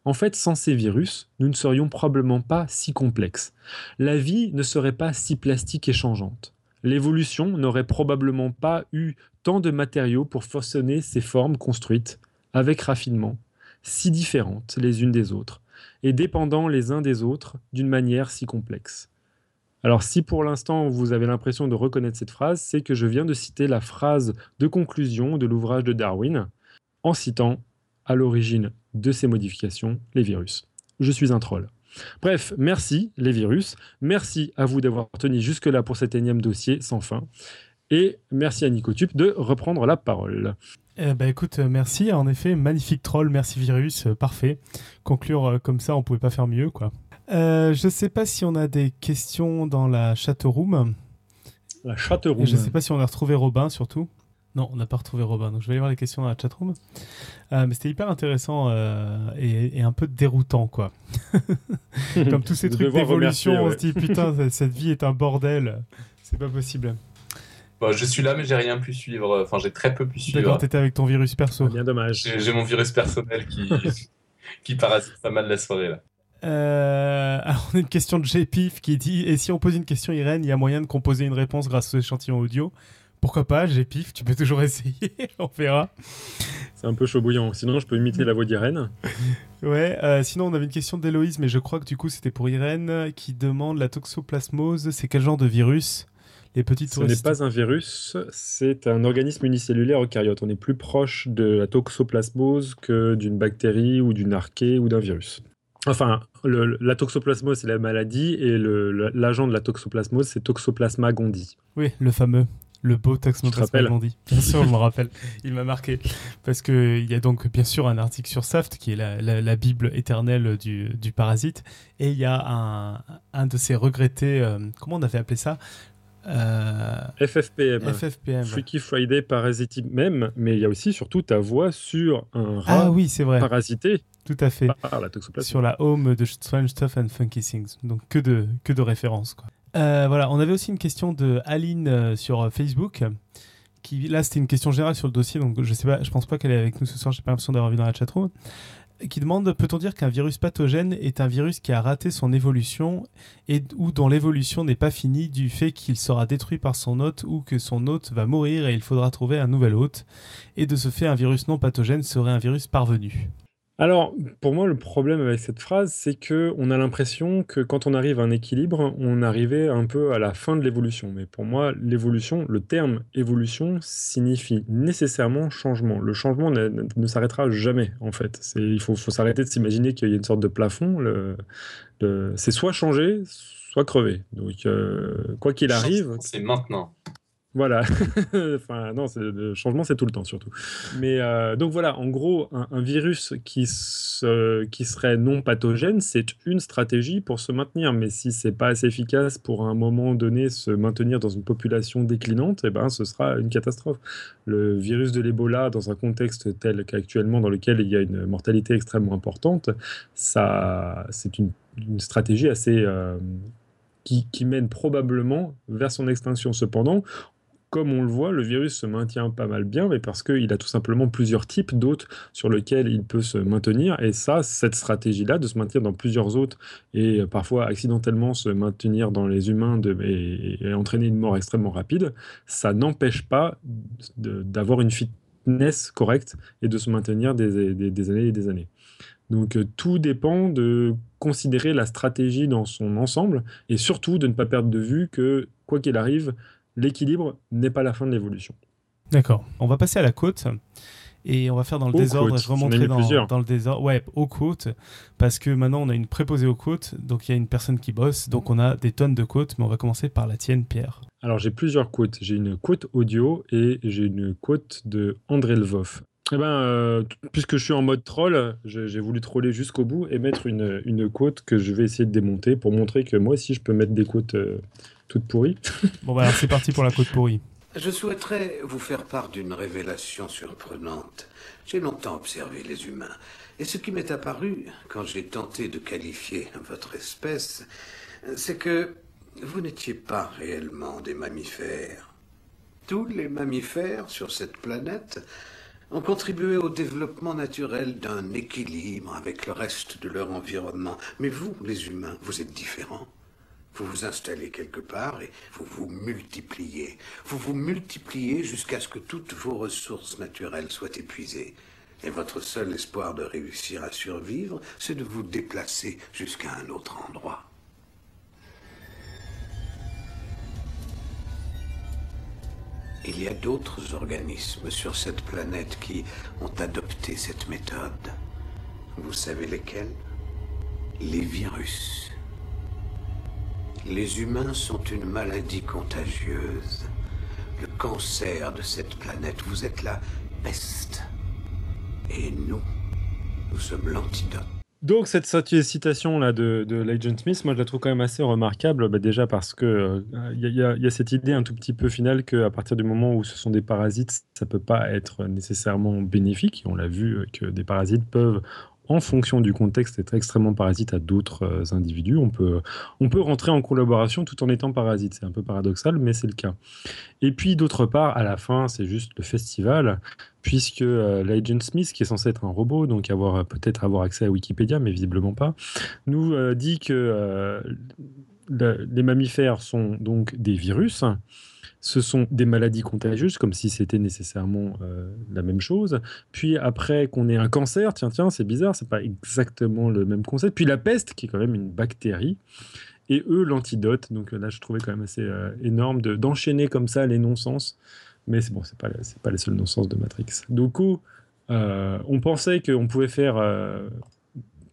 En fait, sans ces virus, nous ne serions probablement pas si complexes. La vie ne serait pas si plastique et changeante. L'évolution n'aurait probablement pas eu tant de matériaux pour façonner ces formes construites, avec raffinement, si différentes les unes des autres, et dépendant les uns des autres d'une manière si complexe. Alors si pour l'instant vous avez l'impression de reconnaître cette phrase, c'est que je viens de citer la phrase de conclusion de l'ouvrage de Darwin, en citant à l'origine de ces modifications, les virus. Je suis un troll. Bref, merci les virus, merci à vous d'avoir tenu jusque-là pour cet énième dossier sans fin, et merci à Nicotube de reprendre la parole. Eh ben écoute, merci. En effet, magnifique troll, merci virus, euh, parfait. Conclure euh, comme ça, on pouvait pas faire mieux, quoi. Euh, je sais pas si on a des questions dans la chatroom. La chatroom. Je sais pas si on a retrouvé Robin, surtout. Non, on n'a pas retrouvé Robin, donc je vais aller voir les questions dans la chatroom. Euh, mais c'était hyper intéressant euh, et, un peu déroutant, quoi. Comme tous ces trucs d'évolution, on se dit putain, cette vie est un bordel, c'est pas possible. Bon, je suis là, mais j'ai rien pu suivre. Enfin, j'ai très peu pu suivre. D'accord, t'étais avec ton virus perso. Bien dommage. J'ai mon virus personnel qui, qui parasite pas mal la soirée là. Euh, alors, on a une question de GPIF qui dit Et si on pose une question, Irène, il y a moyen de composer une réponse grâce aux échantillons audio? Pourquoi pas, j'ai pif, tu peux toujours essayer, on verra. C'est un peu chaud bouillant. Sinon, je peux imiter la voix d'Irène. Ouais, euh, sinon, on avait une question d'Héloïse, mais je crois que du coup, c'était pour Irène qui demande la toxoplasmose, c'est quel genre de virus? Les petites Ce n'est pas un virus, c'est un organisme unicellulaire eucaryote. On est plus proche de la toxoplasmose que d'une bactérie ou d'une archée ou d'un virus. Enfin, la toxoplasmose, c'est la maladie, et l'agent de la toxoplasmose, c'est Toxoplasma gondii. Oui, le fameux. Le beau Toxoplasma dit. Bien sûr, je me rappelle. Il m'a marqué. Parce qu'il y a donc bien sûr un article sur SAFT, qui est la, Bible éternelle du, parasite. Et il y a un, un de ces regrettés, euh, comment on avait appelé ça? Euh... FFPM. FFPM. Freaky Friday Parasitic même, mais il y a aussi surtout ta voix sur un rat ah, oui, c'est vrai. parasité. Tout à fait. la sur la home de Strange Stuff and Funky Things. Donc que de, que de références. Quoi. Euh, voilà, on avait aussi une question de Aline euh, sur Facebook. Qui, là, c'était une question générale sur le dossier, donc je sais pas, je pense pas qu'elle est avec nous ce soir. J'ai pas l'impression d'avoir vu dans la chatroom qui demande peut-on dire qu'un virus pathogène est un virus qui a raté son évolution et ou dont l'évolution n'est pas finie du fait qu'il sera détruit par son hôte ou que son hôte va mourir et il faudra trouver un nouvel hôte et de ce fait un virus non pathogène serait un virus parvenu? Alors, pour moi, le problème avec cette phrase, c'est que on a l'impression que quand on arrive à un équilibre, on arrivait un peu à la fin de l'évolution. Mais pour moi, l'évolution, le terme évolution signifie nécessairement changement. Le changement ne, s'arrêtera jamais, en fait. il faut, s'arrêter de s'imaginer qu'il y a une sorte de plafond. c'est soit changer, soit crever. Donc, euh, quoi qu'il arrive, C'est maintenant. Voilà. enfin, non, le changement, c'est tout le temps, surtout. Mais euh, donc voilà, en gros, un, virus qui, qui serait non pathogène, c'est une stratégie pour se maintenir. Mais si c'est pas assez efficace pour à un moment donné se maintenir dans une population déclinante, eh ben, ce sera une catastrophe. Le virus de l'Ebola, dans un contexte tel qu'actuellement, dans lequel il y a une mortalité extrêmement importante, ça, c'est une, stratégie assez euh, qui, qui, mène probablement vers son extinction. Cependant, comme on le voit, le virus se maintient pas mal bien, mais parce qu'il a tout simplement plusieurs types d'hôtes sur lesquels il peut se maintenir. Et ça, cette stratégie-là, de se maintenir dans plusieurs hôtes et parfois accidentellement se maintenir dans les humains et, entraîner une mort extrêmement rapide, ça n'empêche pas d'avoir une fitness correcte et de se maintenir des, des années et des années. Donc euh, tout dépend de considérer la stratégie dans son ensemble et surtout de ne pas perdre de vue que, quoi qu'il arrive, l'équilibre n'est pas la fin de l'évolution. D'accord. On va passer à la côte. Et on va faire dans le désordre. Je remonterai dans, dans, le désordre. Ouais, aux côtes. Parce que maintenant, on a une préposée aux côtes. Donc, il y a une personne qui bosse. Donc, on a des tonnes de côtes. Mais on va commencer par la tienne, Pierre. Alors, j'ai plusieurs côtes. J'ai une côte audio et j'ai une côte de André Lvov. Eh ben, euh, puisque je suis en mode troll, j'ai voulu troller jusqu'au bout et mettre une, une, côte que je vais essayer de démonter pour montrer que moi aussi je peux mettre des côtes euh, toute pourrie. bon, bah alors c'est parti pour la côte pourrie. Je souhaiterais vous faire part d'une révélation surprenante. J'ai longtemps observé les humains. Et ce qui m'est apparu, quand j'ai tenté de qualifier votre espèce, c'est que vous n'étiez pas réellement des mammifères. Tous les mammifères sur cette planète ont contribué au développement naturel d'un équilibre avec le reste de leur environnement. Mais vous, les humains, vous êtes différents. Vous vous installez quelque part et vous vous multipliez. Vous vous multipliez jusqu'à ce que toutes vos ressources naturelles soient épuisées. Et votre seul espoir de réussir à survivre, c'est de vous déplacer jusqu'à un autre endroit. Il y a d'autres organismes sur cette planète qui ont adopté cette méthode. Vous savez lesquels? Les virus. Les humains sont une maladie contagieuse. Le cancer de cette planète, vous êtes la peste. Et nous, nous sommes l'antidote. Donc cette citation là de, de Legend Smith, moi je la trouve quand même assez remarquable, bah, déjà parce que il euh, y, a cette idée un tout petit peu finale qu'à partir du moment où ce sont des parasites, ça peut pas être nécessairement bénéfique. On l'a vu euh, que des parasites peuvent en fonction du contexte, être extrêmement parasite à d'autres euh, individus. On peut, on peut rentrer en collaboration tout en étant parasite. C'est un peu paradoxal, mais c'est le cas. Et puis, d'autre part, à la fin, c'est juste le festival, puisque euh, l'agent Smith, qui est censé être un robot, donc avoir peut-être avoir accès à Wikipédia, mais visiblement pas, nous euh, dit que les mammifères sont donc des virus ce sont des maladies contagieuses, comme si c'était nécessairement euh, la même chose. Puis après qu'on ait un cancer, tiens, tiens, c'est bizarre, c'est pas exactement le même concept. Puis la peste, qui est quand même une bactérie. Et eux, l'antidote. Donc là, je trouvais quand même assez euh, énorme d'enchaîner comme ça les non-sens. Mais c'est bon, c'est pas, pas les seuls non-sens de Matrix. Donc, euh, on pensait qu'on pouvait faire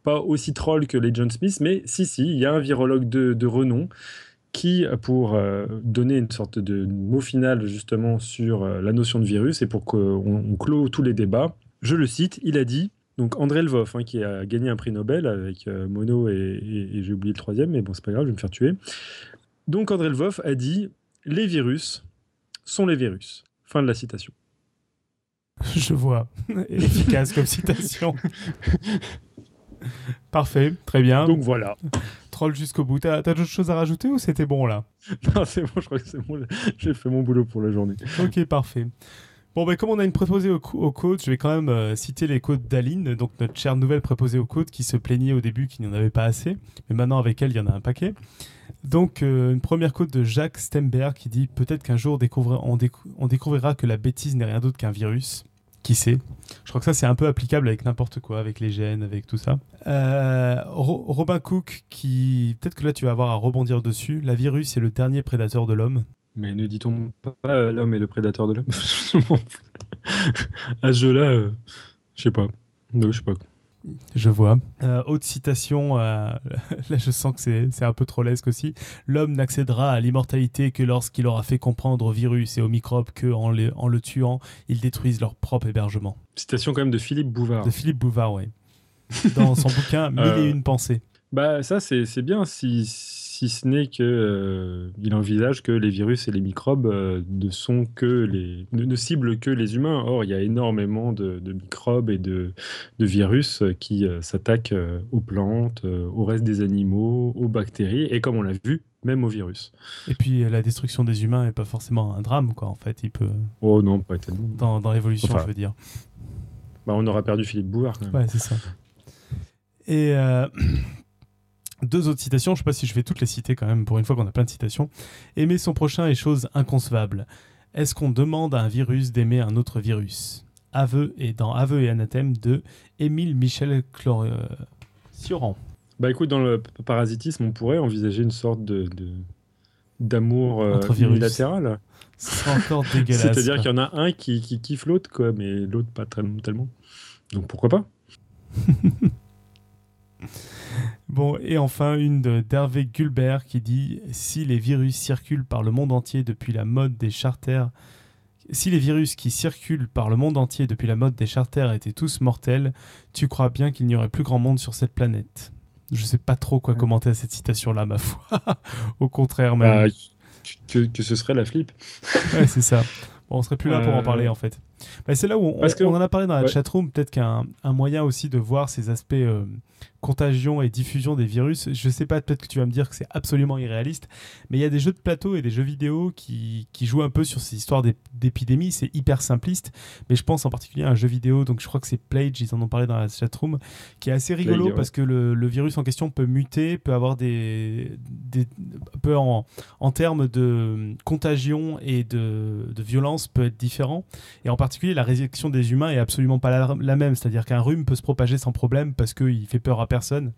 pas aussi troll que les John Smith, mais si, si, il y a un virologue de renom qui, pour euh, donner une sorte de mot final justement sur euh, la notion de virus et pour qu'on clôt tous les débats, je le cite, il a dit, donc André Lvov, hein, qui a gagné un prix Nobel avec euh, Mono et, j'ai oublié le troisième, mais bon, c'est pas grave, je vais me faire tuer. Donc André Lvov a dit Les virus sont les virus. Fin de la citation. Je vois. Efficace comme citation. Parfait, très bien. Donc voilà. Troll jusqu'au bout. T'as d'autres choses à rajouter ou c'était bon là? Non, c'est bon, je crois que c'est bon. J'ai fait mon boulot pour la journée. Ok, parfait. Bon, ben, comme on a une préposée au, au code, je vais quand même euh, citer les codes d'Aline, donc notre chère nouvelle préposée au code qui se plaignait au début qu'il n'y en avait pas assez, mais maintenant avec elle, il y en a un paquet. Donc, euh, une première code de Jacques Stemberg qui dit Peut-être qu'un jour on, on, découvrira que la bêtise n'est rien d'autre qu'un virus. Qui sait? Je crois que ça, c'est un peu applicable avec n'importe quoi, avec les gènes, avec tout ça. Euh, Robin Cook, qui. Peut-être que là, tu vas avoir à rebondir dessus. La virus est le dernier prédateur de l'homme. Mais ne dit-on pas euh, l'homme est le prédateur de l'homme? À ce jeu-là, euh, je sais pas. Non, je sais pas. Je vois. Euh, autre citation, là je sens que c'est un peu trollesque aussi. L'homme n'accédera à l'immortalité que lorsqu'il aura fait comprendre aux virus et aux microbes que en, en le tuant, ils détruisent leur propre hébergement. Citation quand même de Philippe Bouvard. De Philippe Bouvard, oui. Dans son bouquin Mille et une pensées. Bah ça c'est bien si si ce n'est que euh, il envisage que les virus et les microbes euh, ne sont que les ne, ciblent que les humains. Or, il y a énormément de, microbes et de, virus qui euh, s'attaquent aux plantes, au reste des animaux, aux bactéries et comme on l'a vu, même aux virus. Et puis la destruction des humains n'est pas forcément un drame, quoi. En fait, il peut. Oh non, pas tellement. Dans, dans l'évolution, je veux dire. Bah, on aura perdu Philippe Bouvard. Quand même. Ouais, c'est ça. Et Deux autres citations, je ne sais pas si je vais toutes les citer quand même, pour une fois qu'on a plein de citations. Aimer son prochain est chose inconcevable. Est-ce qu'on demande à un virus d'aimer un autre virus? Aveu et dans Aveu et Anathème de Émile Michel Clor... Euh, bah écoute, dans le parasitisme, on pourrait envisager une sorte de, d'amour euh, unilatéral. Ce encore dégueulasse. C'est-à-dire qu'il y en a un qui, qui kiffe l'autre, quoi, mais l'autre pas tellement. Donc pourquoi pas? Bon, et enfin, une d'Hervé Gulbert qui dit Si les virus circulent par le monde entier depuis la mode des charters, si les virus qui circulent par le monde entier depuis la mode des charters étaient tous mortels, tu crois bien qu'il n'y aurait plus grand monde sur cette planète Je sais pas trop quoi commenter à cette citation-là, ma foi. Au contraire, même. Bah, que, ce serait la flip. ouais, c'est ça. Bon, on serait plus là pour en parler, euh, en fait. Bah, c'est là où on, on, en a parlé dans la chatroom, peut-être qu'un un moyen aussi de voir ces aspects euh, contagion et diffusion des virus. Je sais pas, peut-être que tu vas me dire que c'est absolument irréaliste, mais il y a des jeux de plateau et des jeux vidéo qui, qui jouent un peu sur ces histoires d'épidémie. C'est hyper simpliste, mais je pense en particulier à un jeu vidéo, donc je crois que c'est Plage, ils en ont parlé dans la chatroom, qui est assez rigolo parce que le, le, virus en question peut muter, peut avoir des. des peut en, en termes de contagion et de, de, violence peut être différent. Et en particulier, la réaction des humains est absolument pas la, la même, c'est-à-dire qu'un rhume peut se propager sans problème parce qu'il fait peur à personne,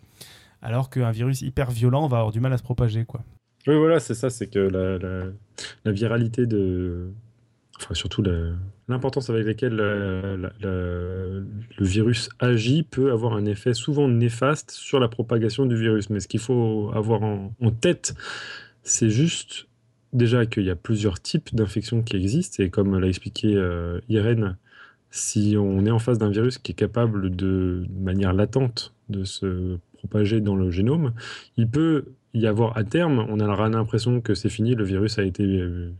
alors qu'un virus hyper violent va avoir du mal à se propager. Quoi. Oui, voilà, c'est ça, c'est que la, viralité de. Enfin, surtout l'importance avec laquelle le virus agit peut avoir un effet souvent néfaste sur la propagation du virus. Mais ce qu'il faut avoir en, tête, c'est juste déjà qu'il y a plusieurs types d'infections qui existent. Et comme l'a expliqué euh, Irène, si on est en face d'un virus qui est capable de, de manière latente de se propager dans le génome, il peut y avoir à terme, on aura l'impression que c'est fini, le virus a été euh,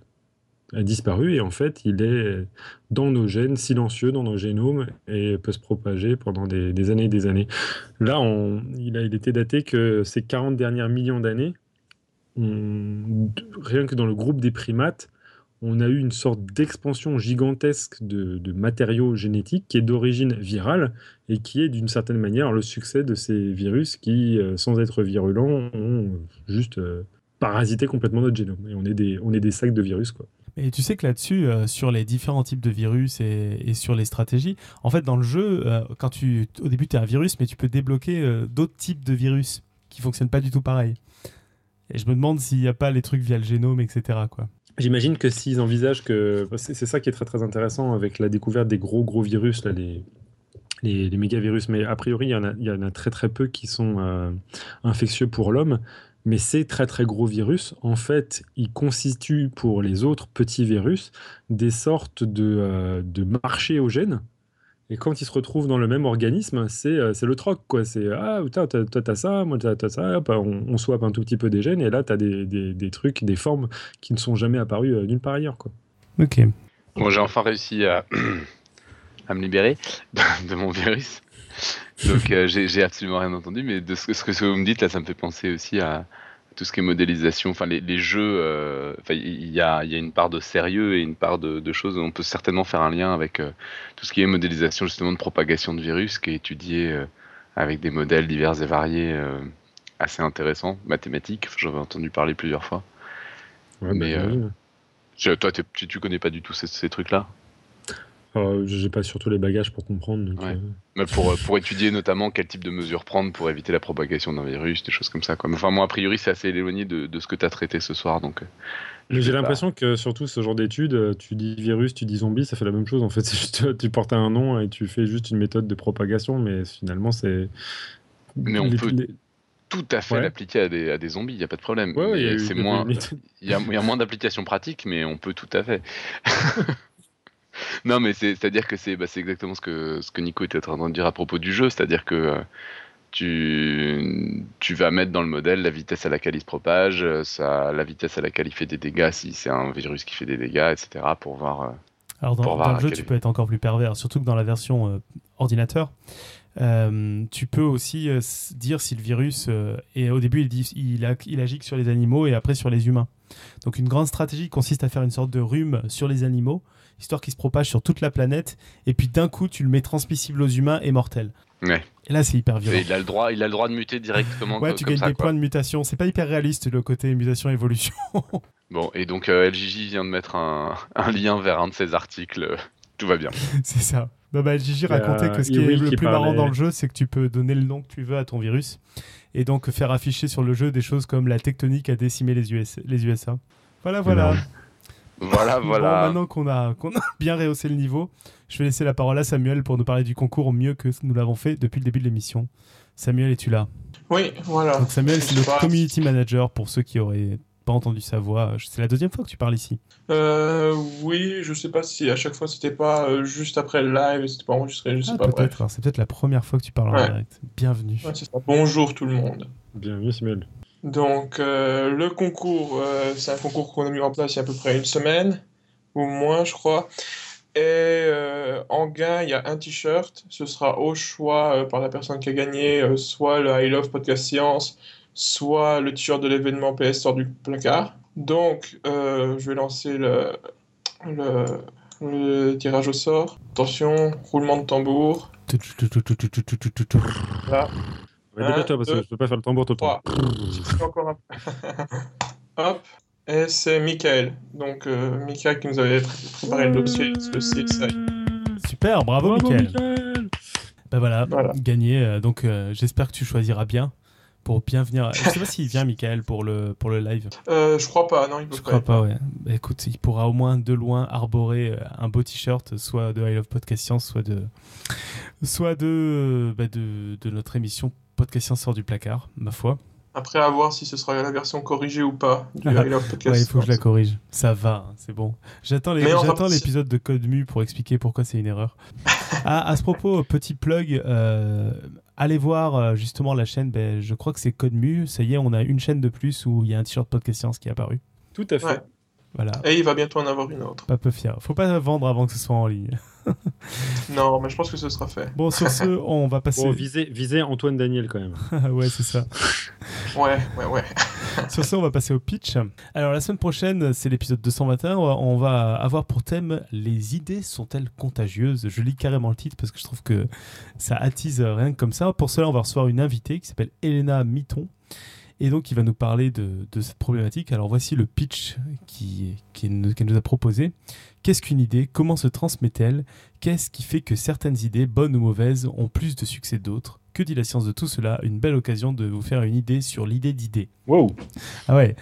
a disparu et en fait il est dans nos gènes, silencieux dans nos génomes et peut se propager pendant des, années et des années. Là, il a été daté que ces 40 dernières millions d'années, rien que dans le groupe des primates, on a eu une sorte d'expansion gigantesque de, matériaux génétiques qui est d'origine virale et qui est d'une certaine manière le succès de ces virus qui, euh, sans être virulents, ont juste euh, parasité complètement notre génome. Et on est des, sacs de virus, quoi. Et tu sais que là-dessus, euh, sur les différents types de virus et, sur les stratégies, en fait, dans le jeu, quand tu, au début, tu as un virus, mais tu peux débloquer d'autres types de virus qui fonctionnent pas du tout pareil. Et je me demande s'il n'y a pas les trucs via le génome, etc. J'imagine que s'ils envisagent que. C'est ça qui est très très intéressant avec la découverte des gros gros virus, là, les, les, mégavirus, mais a priori, il y, en a, y en a très très peu qui sont euh, infectieux pour l'homme. Mais ces très très gros virus, en fait, ils constituent pour les autres petits virus des sortes de, euh, de marchés aux gènes. Et quand ils se retrouvent dans le même organisme, c'est euh, c'est le troc, quoi. C'est ah, putain, toi, t'as ça, moi, t'as t'as ça, hop, on, on swap un tout petit peu des gènes, et là, t'as des, des, des trucs, des formes qui ne sont jamais apparues euh, nulle part ailleurs, quoi. Ok. Bon, j'ai enfin réussi à, à me libérer de mon virus. Donc, euh, j'ai j'ai absolument rien entendu, mais de ce, que- ce que vous me dites, là, ça me fait penser aussi à tout ce qui est modélisation. Enfin, les, les jeux, euh, il y a, y a une part de sérieux et une part de, de choses. On peut certainement faire un lien avec euh, tout ce qui est modélisation, justement, de propagation de virus, qui est étudié euh, avec des modèles divers et variés euh, assez intéressants, mathématiques. Ai entendu parler plusieurs fois. Ouais, Mais, bah. Je- toi, tu, tu connais pas du tout ces, ces trucs-là? Alors, j'ai pas surtout les bagages pour comprendre. donc, Ouais. euh, Mais pour, euh, pour étudier notamment quel type de mesures prendre pour éviter la propagation d'un virus, des choses comme ça. Quoi. Enfin, moi, a priori, c'est assez éloigné de, de ce que tu as traité ce soir. Donc, euh, Mais j'ai l'impression que surtout ce genre d'études, euh, tu dis virus, tu dis zombie, ça fait la même chose en fait. Juste, euh, tu portes un nom et tu fais juste une méthode de propagation, mais finalement c'est. Mais on Les- peut les- tout à fait Ouais. l'appliquer à des, à des zombies, il n'y a pas de problème. Ouais, ouais, il y a c'est moins, il y a moins d'applications pratiques, mais on peut tout à fait. non, mais c'est- c'est-à-dire que c'est bah, exactement ce que, ce que Nico était en train de dire à propos du jeu, c'est-à-dire que euh, tu, tu vas mettre dans le modèle la vitesse à laquelle il se propage, euh, ça, la vitesse à laquelle il fait des dégâts, si c'est un virus qui fait des dégâts, etc., pour voir... euh, Alors dans, Pour voir dans le jeu, tu peux être encore plus pervers, surtout que dans la version euh, ordinateur, euh, tu peux aussi euh, dire si le virus, euh, et au début il, dit, il, a- il agit que sur les animaux et après sur les humains. Donc une grande stratégie consiste à faire une sorte de rhume sur les animaux, histoire qu'il se propage sur toute la planète, et puis d'un coup tu le mets transmissible aux humains et mortel. Ouais. Et là c'est hyper Et violent. il a le droit, il a le droit de muter directement Ouais, tu comme gagnes ça, des quoi. points de mutation. C'est pas hyper réaliste le côté mutation-évolution. Bon, et donc euh, LGJ vient de mettre un, un lien vers un de ses articles. Tout va bien. c'est ça. Bah, bah, y a racontait que ce qui est le qui plus marrant dans le jeu, c'est que tu peux donner le nom que tu veux à ton virus et donc faire afficher sur le jeu des choses comme la tectonique a décimé les, US, les USA. Voilà, voilà. Énorme. Voilà, Bon, voilà. maintenant qu'on a, qu'on a bien rehaussé le niveau, je vais laisser la parole à Samuel pour nous parler du concours mieux que nous l'avons fait depuis le début de l'émission. Samuel, es-tu là? Oui, voilà. Donc Samuel, c'est le community manager pour ceux qui auraient pas entendu sa voix. C'est la deuxième fois que tu parles ici. Euh, oui, je sais pas si à chaque fois c'était pas euh, juste après le live, c'était pas enregistré, je sais Ah, pas. peut-être. Alors, C'est peut-être la première fois que tu parles en direct. Bienvenue. Ouais, c'est ça. Bonjour tout le monde. Bienvenue Samuel. Donc euh, le concours, euh, c'est un concours qu'on a mis en place il y a à peu près une semaine ou moins, je crois. Et euh, en gain, il y a un t-shirt. Ce sera au choix par la personne qui a gagné, soit le I Love Podcast Science, soit le t-shirt de l'événement PS sort du placard. Donc, je vais lancer le, le, le tirage au sort. Attention, roulement de tambour. Là, Ouais, Un, Dépêche-toi parce que je peux pas faire le tambour tout le temps. J'ai encore un Hop, et c'est Michael. Donc, euh, Michael qui nous avait pré- préparé le dossier. Super, bravo, Bravo, Mickaël. Mickaël Bah voilà, Voilà. gagné. euh, donc euh, j'espère que tu choisiras bien pour bien venir. Je sais pas s'il vient, Michael, pour le, pour le live. Euh, je crois pas, non, il peut Je pas. crois être. pas, ouais. Bah, écoute, il pourra au moins de loin arborer un beau t-shirt, soit de I Love Podcast Science, soit de, soit de, bah, de, de notre émission Podcast Science sort du placard, ma foi. Après, à voir si ce sera la version corrigée ou pas du Ah, Podcast. Ouais, il faut que je la corrige. Ça va, hein, c'est bon. J'attends l'épisode de Code Mu pour expliquer pourquoi c'est une erreur. ah, à ce propos, petit plug, euh, allez voir euh, justement la chaîne. Ben, je crois que c'est Code Mu. Ça y est, on a une chaîne de plus où il y a un t-shirt Podcast Science qui est apparu. Tout à fait. Ouais. Voilà. Et il va bientôt en avoir une autre. Pas peu fier. Faut pas vendre avant que ce soit en ligne. Non, mais je pense que ce sera fait. Bon, sur ce, on va passer. Bon, visez, visez Antoine Daniel quand même. ouais, c'est ça. Ouais, ouais, ouais. Sur ce, on va passer au pitch. Alors, la semaine prochaine, c'est l'épisode 221. On va- On va avoir pour thème Les idées sont-elles contagieuses? Je lis carrément le titre parce que je trouve que ça attise rien que comme ça. Pour cela, on va recevoir une invitée qui s'appelle Elena Mitton. Et donc, il va nous parler de, de cette problématique. Alors, voici le pitch qui qu'elle nous a proposé. Qu'est-ce qu'une idée? Comment se transmet-elle? Qu'est-ce qui fait que certaines idées, bonnes ou mauvaises, ont plus de succès que d'autres? Que dit la science de tout cela? Une belle occasion de vous faire une idée sur l'idée d'idée. Wow. Ah ouais.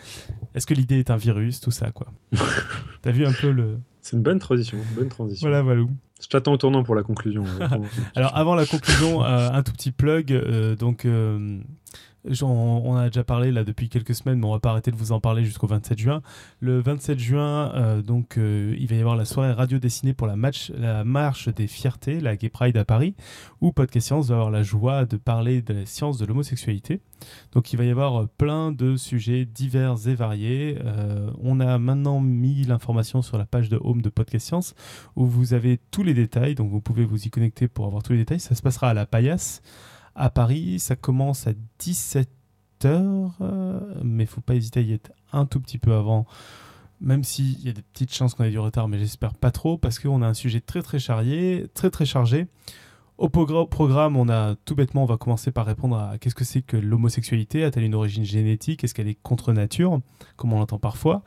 Est-ce que l'idée est un virus? Tout ça, quoi. T'as vu un peu le. C'est une bonne transition. Bonne transition. Voilà, voilà. Je t'attends au tournant pour la conclusion. Alors, avant la conclusion, euh, un tout petit plug. euh, donc, euh, on a déjà parlé là depuis quelques semaines, mais on va pas arrêter de vous en parler jusqu'au 27 juin. Le 27 juin, euh, donc, euh, il va y avoir la soirée radio dessinée pour la, marche des fiertés, la Gay Pride à Paris, où Podcast Science va avoir la joie de parler de la science de l'homosexualité. Donc il va y avoir euh, plein de sujets divers et variés. On a maintenant mis l'information sur la page de Home de Podcast Science, où vous avez tous les détails, donc vous pouvez vous y connecter pour avoir tous les détails. Ça se passera à la Paillasse à Paris. Ça commence à 17h, mais il faut pas hésiter à y être un tout petit peu avant. Même s'il y a des petites chances qu'on ait du retard, mais j'espère pas trop, parce qu'on a un sujet très très chargé, très très chargé. Au progr- programme, on a tout bêtement, on va commencer par répondre à qu'est-ce que c'est que l'homosexualité? A-t-elle une origine génétique? Est-ce qu'elle est contre nature? Comme on l'entend parfois?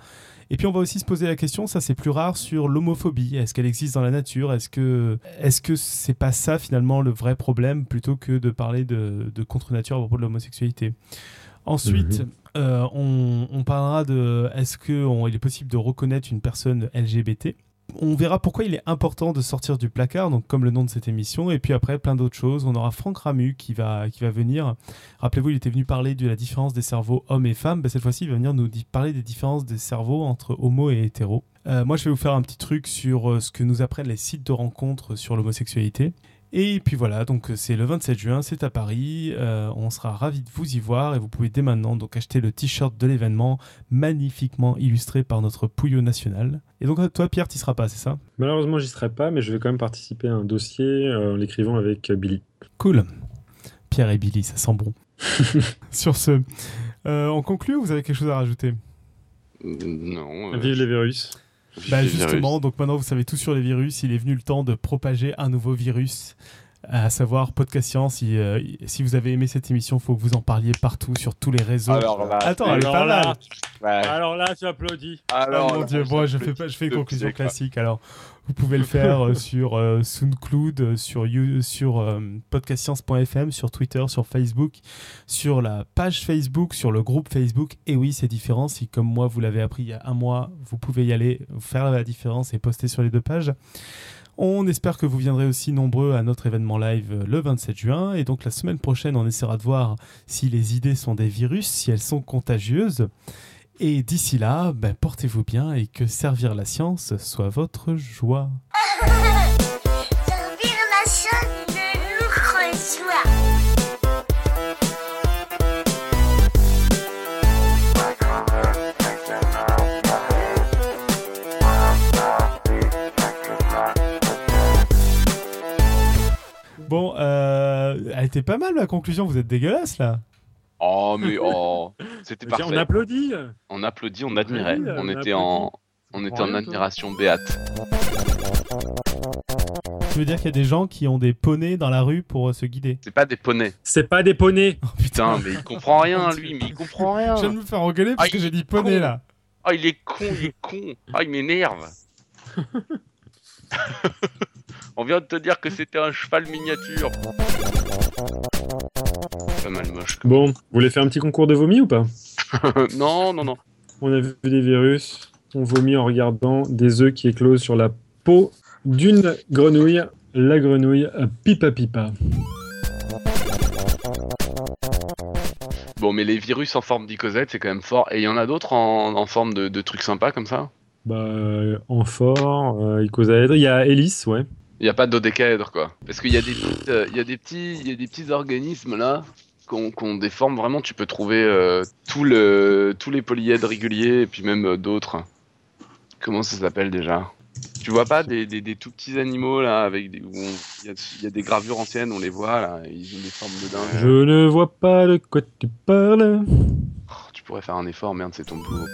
Et puis on va aussi se poser la question, ça c'est plus rare, sur l'homophobie. Est-ce qu'elle existe dans la nature? Est-ce que est-ce que c'est pas ça finalement le vrai problème plutôt que de parler de, de contre-nature à propos de l'homosexualité? Ensuite, Mhm. euh, on, on parlera de est-ce qu'il est possible de reconnaître une personne LGBT on verra pourquoi il est important de sortir du placard, comme le nom de cette émission, et puis après plein d'autres choses. On aura Franck Ramu qui va, venir. Rappelez-vous, il était venu parler de la différence des cerveaux hommes et femmes. Ben, cette fois-ci, il va venir nous parler des différences des cerveaux entre homo et hétéro. Euh, moi, je vais vous faire un petit truc sur euh, ce que nous apprennent les sites de rencontres sur l'homosexualité. Et puis voilà, donc euh, c'est le 27 juin, c'est à Paris. Euh, on sera ravis de vous y voir et vous pouvez dès maintenant donc acheter le t-shirt de l'événement, magnifiquement illustré par notre Pouillot national. Et donc toi, Pierre, tu seras pas, c'est ça? Malheureusement, j'y serai pas, mais je vais quand même participer à un dossier euh, en l'écrivant avec euh, Billy. Cool. Pierre et Billy, ça sent bon. Sur ce, euh, on conclut ou vous avez quelque chose à rajouter? Non. euh, Vive les virus. Bah justement, donc maintenant vous savez tout sur les virus. Il est venu le temps de propager un nouveau virus, à savoir Podcast Science. Si, euh, si vous avez aimé cette émission, faut que vous en parliez partout sur tous les réseaux. Alors là, Attends, elle est alors pas là, mal. ouais. Alors là, tu applaudis. Alors, oh mon là, dieu, bon, je fais pas, je fais une conclusion classique. Alors, vous pouvez le faire euh, sur euh, SoundCloud, euh, sur You- sur euh, podcastscience.fm, sur Twitter, sur Facebook, sur la page Facebook, sur le groupe Facebook. Et oui, c'est différent. Si comme moi vous l'avez appris il y a un mois, vous pouvez y aller, faire la différence et poster sur les deux pages. On espère que vous viendrez aussi nombreux à notre événement live euh, le 27 juin. Et donc la semaine prochaine, on essaiera de voir si les idées sont des virus, si elles sont contagieuses. Et d'ici là, ben, portez-vous bien et que servir la science soit votre joie. Bon, euh, elle était pas mal ma conclusion, vous êtes dégueulasse là. Oh, mais oh, c'était parfait. on applaudit. On applaudit, on admirait. Oui, on on était applaudit. en, on était en rien, toi. admiration béate. Tu veux dire qu'il y a des gens qui ont des poneys dans la rue pour euh, se guider? C'est pas des poneys. C'est pas des poneys. Oh, Putain, mais il comprend rien, lui, mais il comprend rien. Je viens de me faire engueuler parce Ah, que j'ai dit poney con. là. Ah, il est con, il est con. Ah, il m'énerve. On vient de te dire que c'était un cheval miniature. Pas mal moche. Bon, vous voulez faire un petit concours de vomi ou pas non, non, non. On a vu des virus. On vomit en regardant des œufs qui éclosent sur la peau d'une grenouille. La grenouille euh, pipa pipa. Bon, mais les virus en forme d'icosette, c'est quand même fort. Et il y en a d'autres en, en forme de, de trucs sympas comme ça? Bah, euh, amphore, euh, icosaèdre. Il y a hélice, ouais. Il n'y a pas dodécaèdre, quoi. Parce qu'il y, a des petites, euh, y, a des petits- y a des petits organismes là qu'on qu'on déforme vraiment. Tu peux trouver euh, tout le, tous les polyèdres réguliers et puis même euh, d'autres. Comment ça s'appelle déjà? Tu vois pas des, des, des tout petits animaux là avec des, où on- il y, a, il y a des gravures anciennes, on les voit là, ils ont des formes de dingue. Je ne vois pas de quoi tu parles. Oh, tu pourrais faire un effort, merde, c'est ton boulot.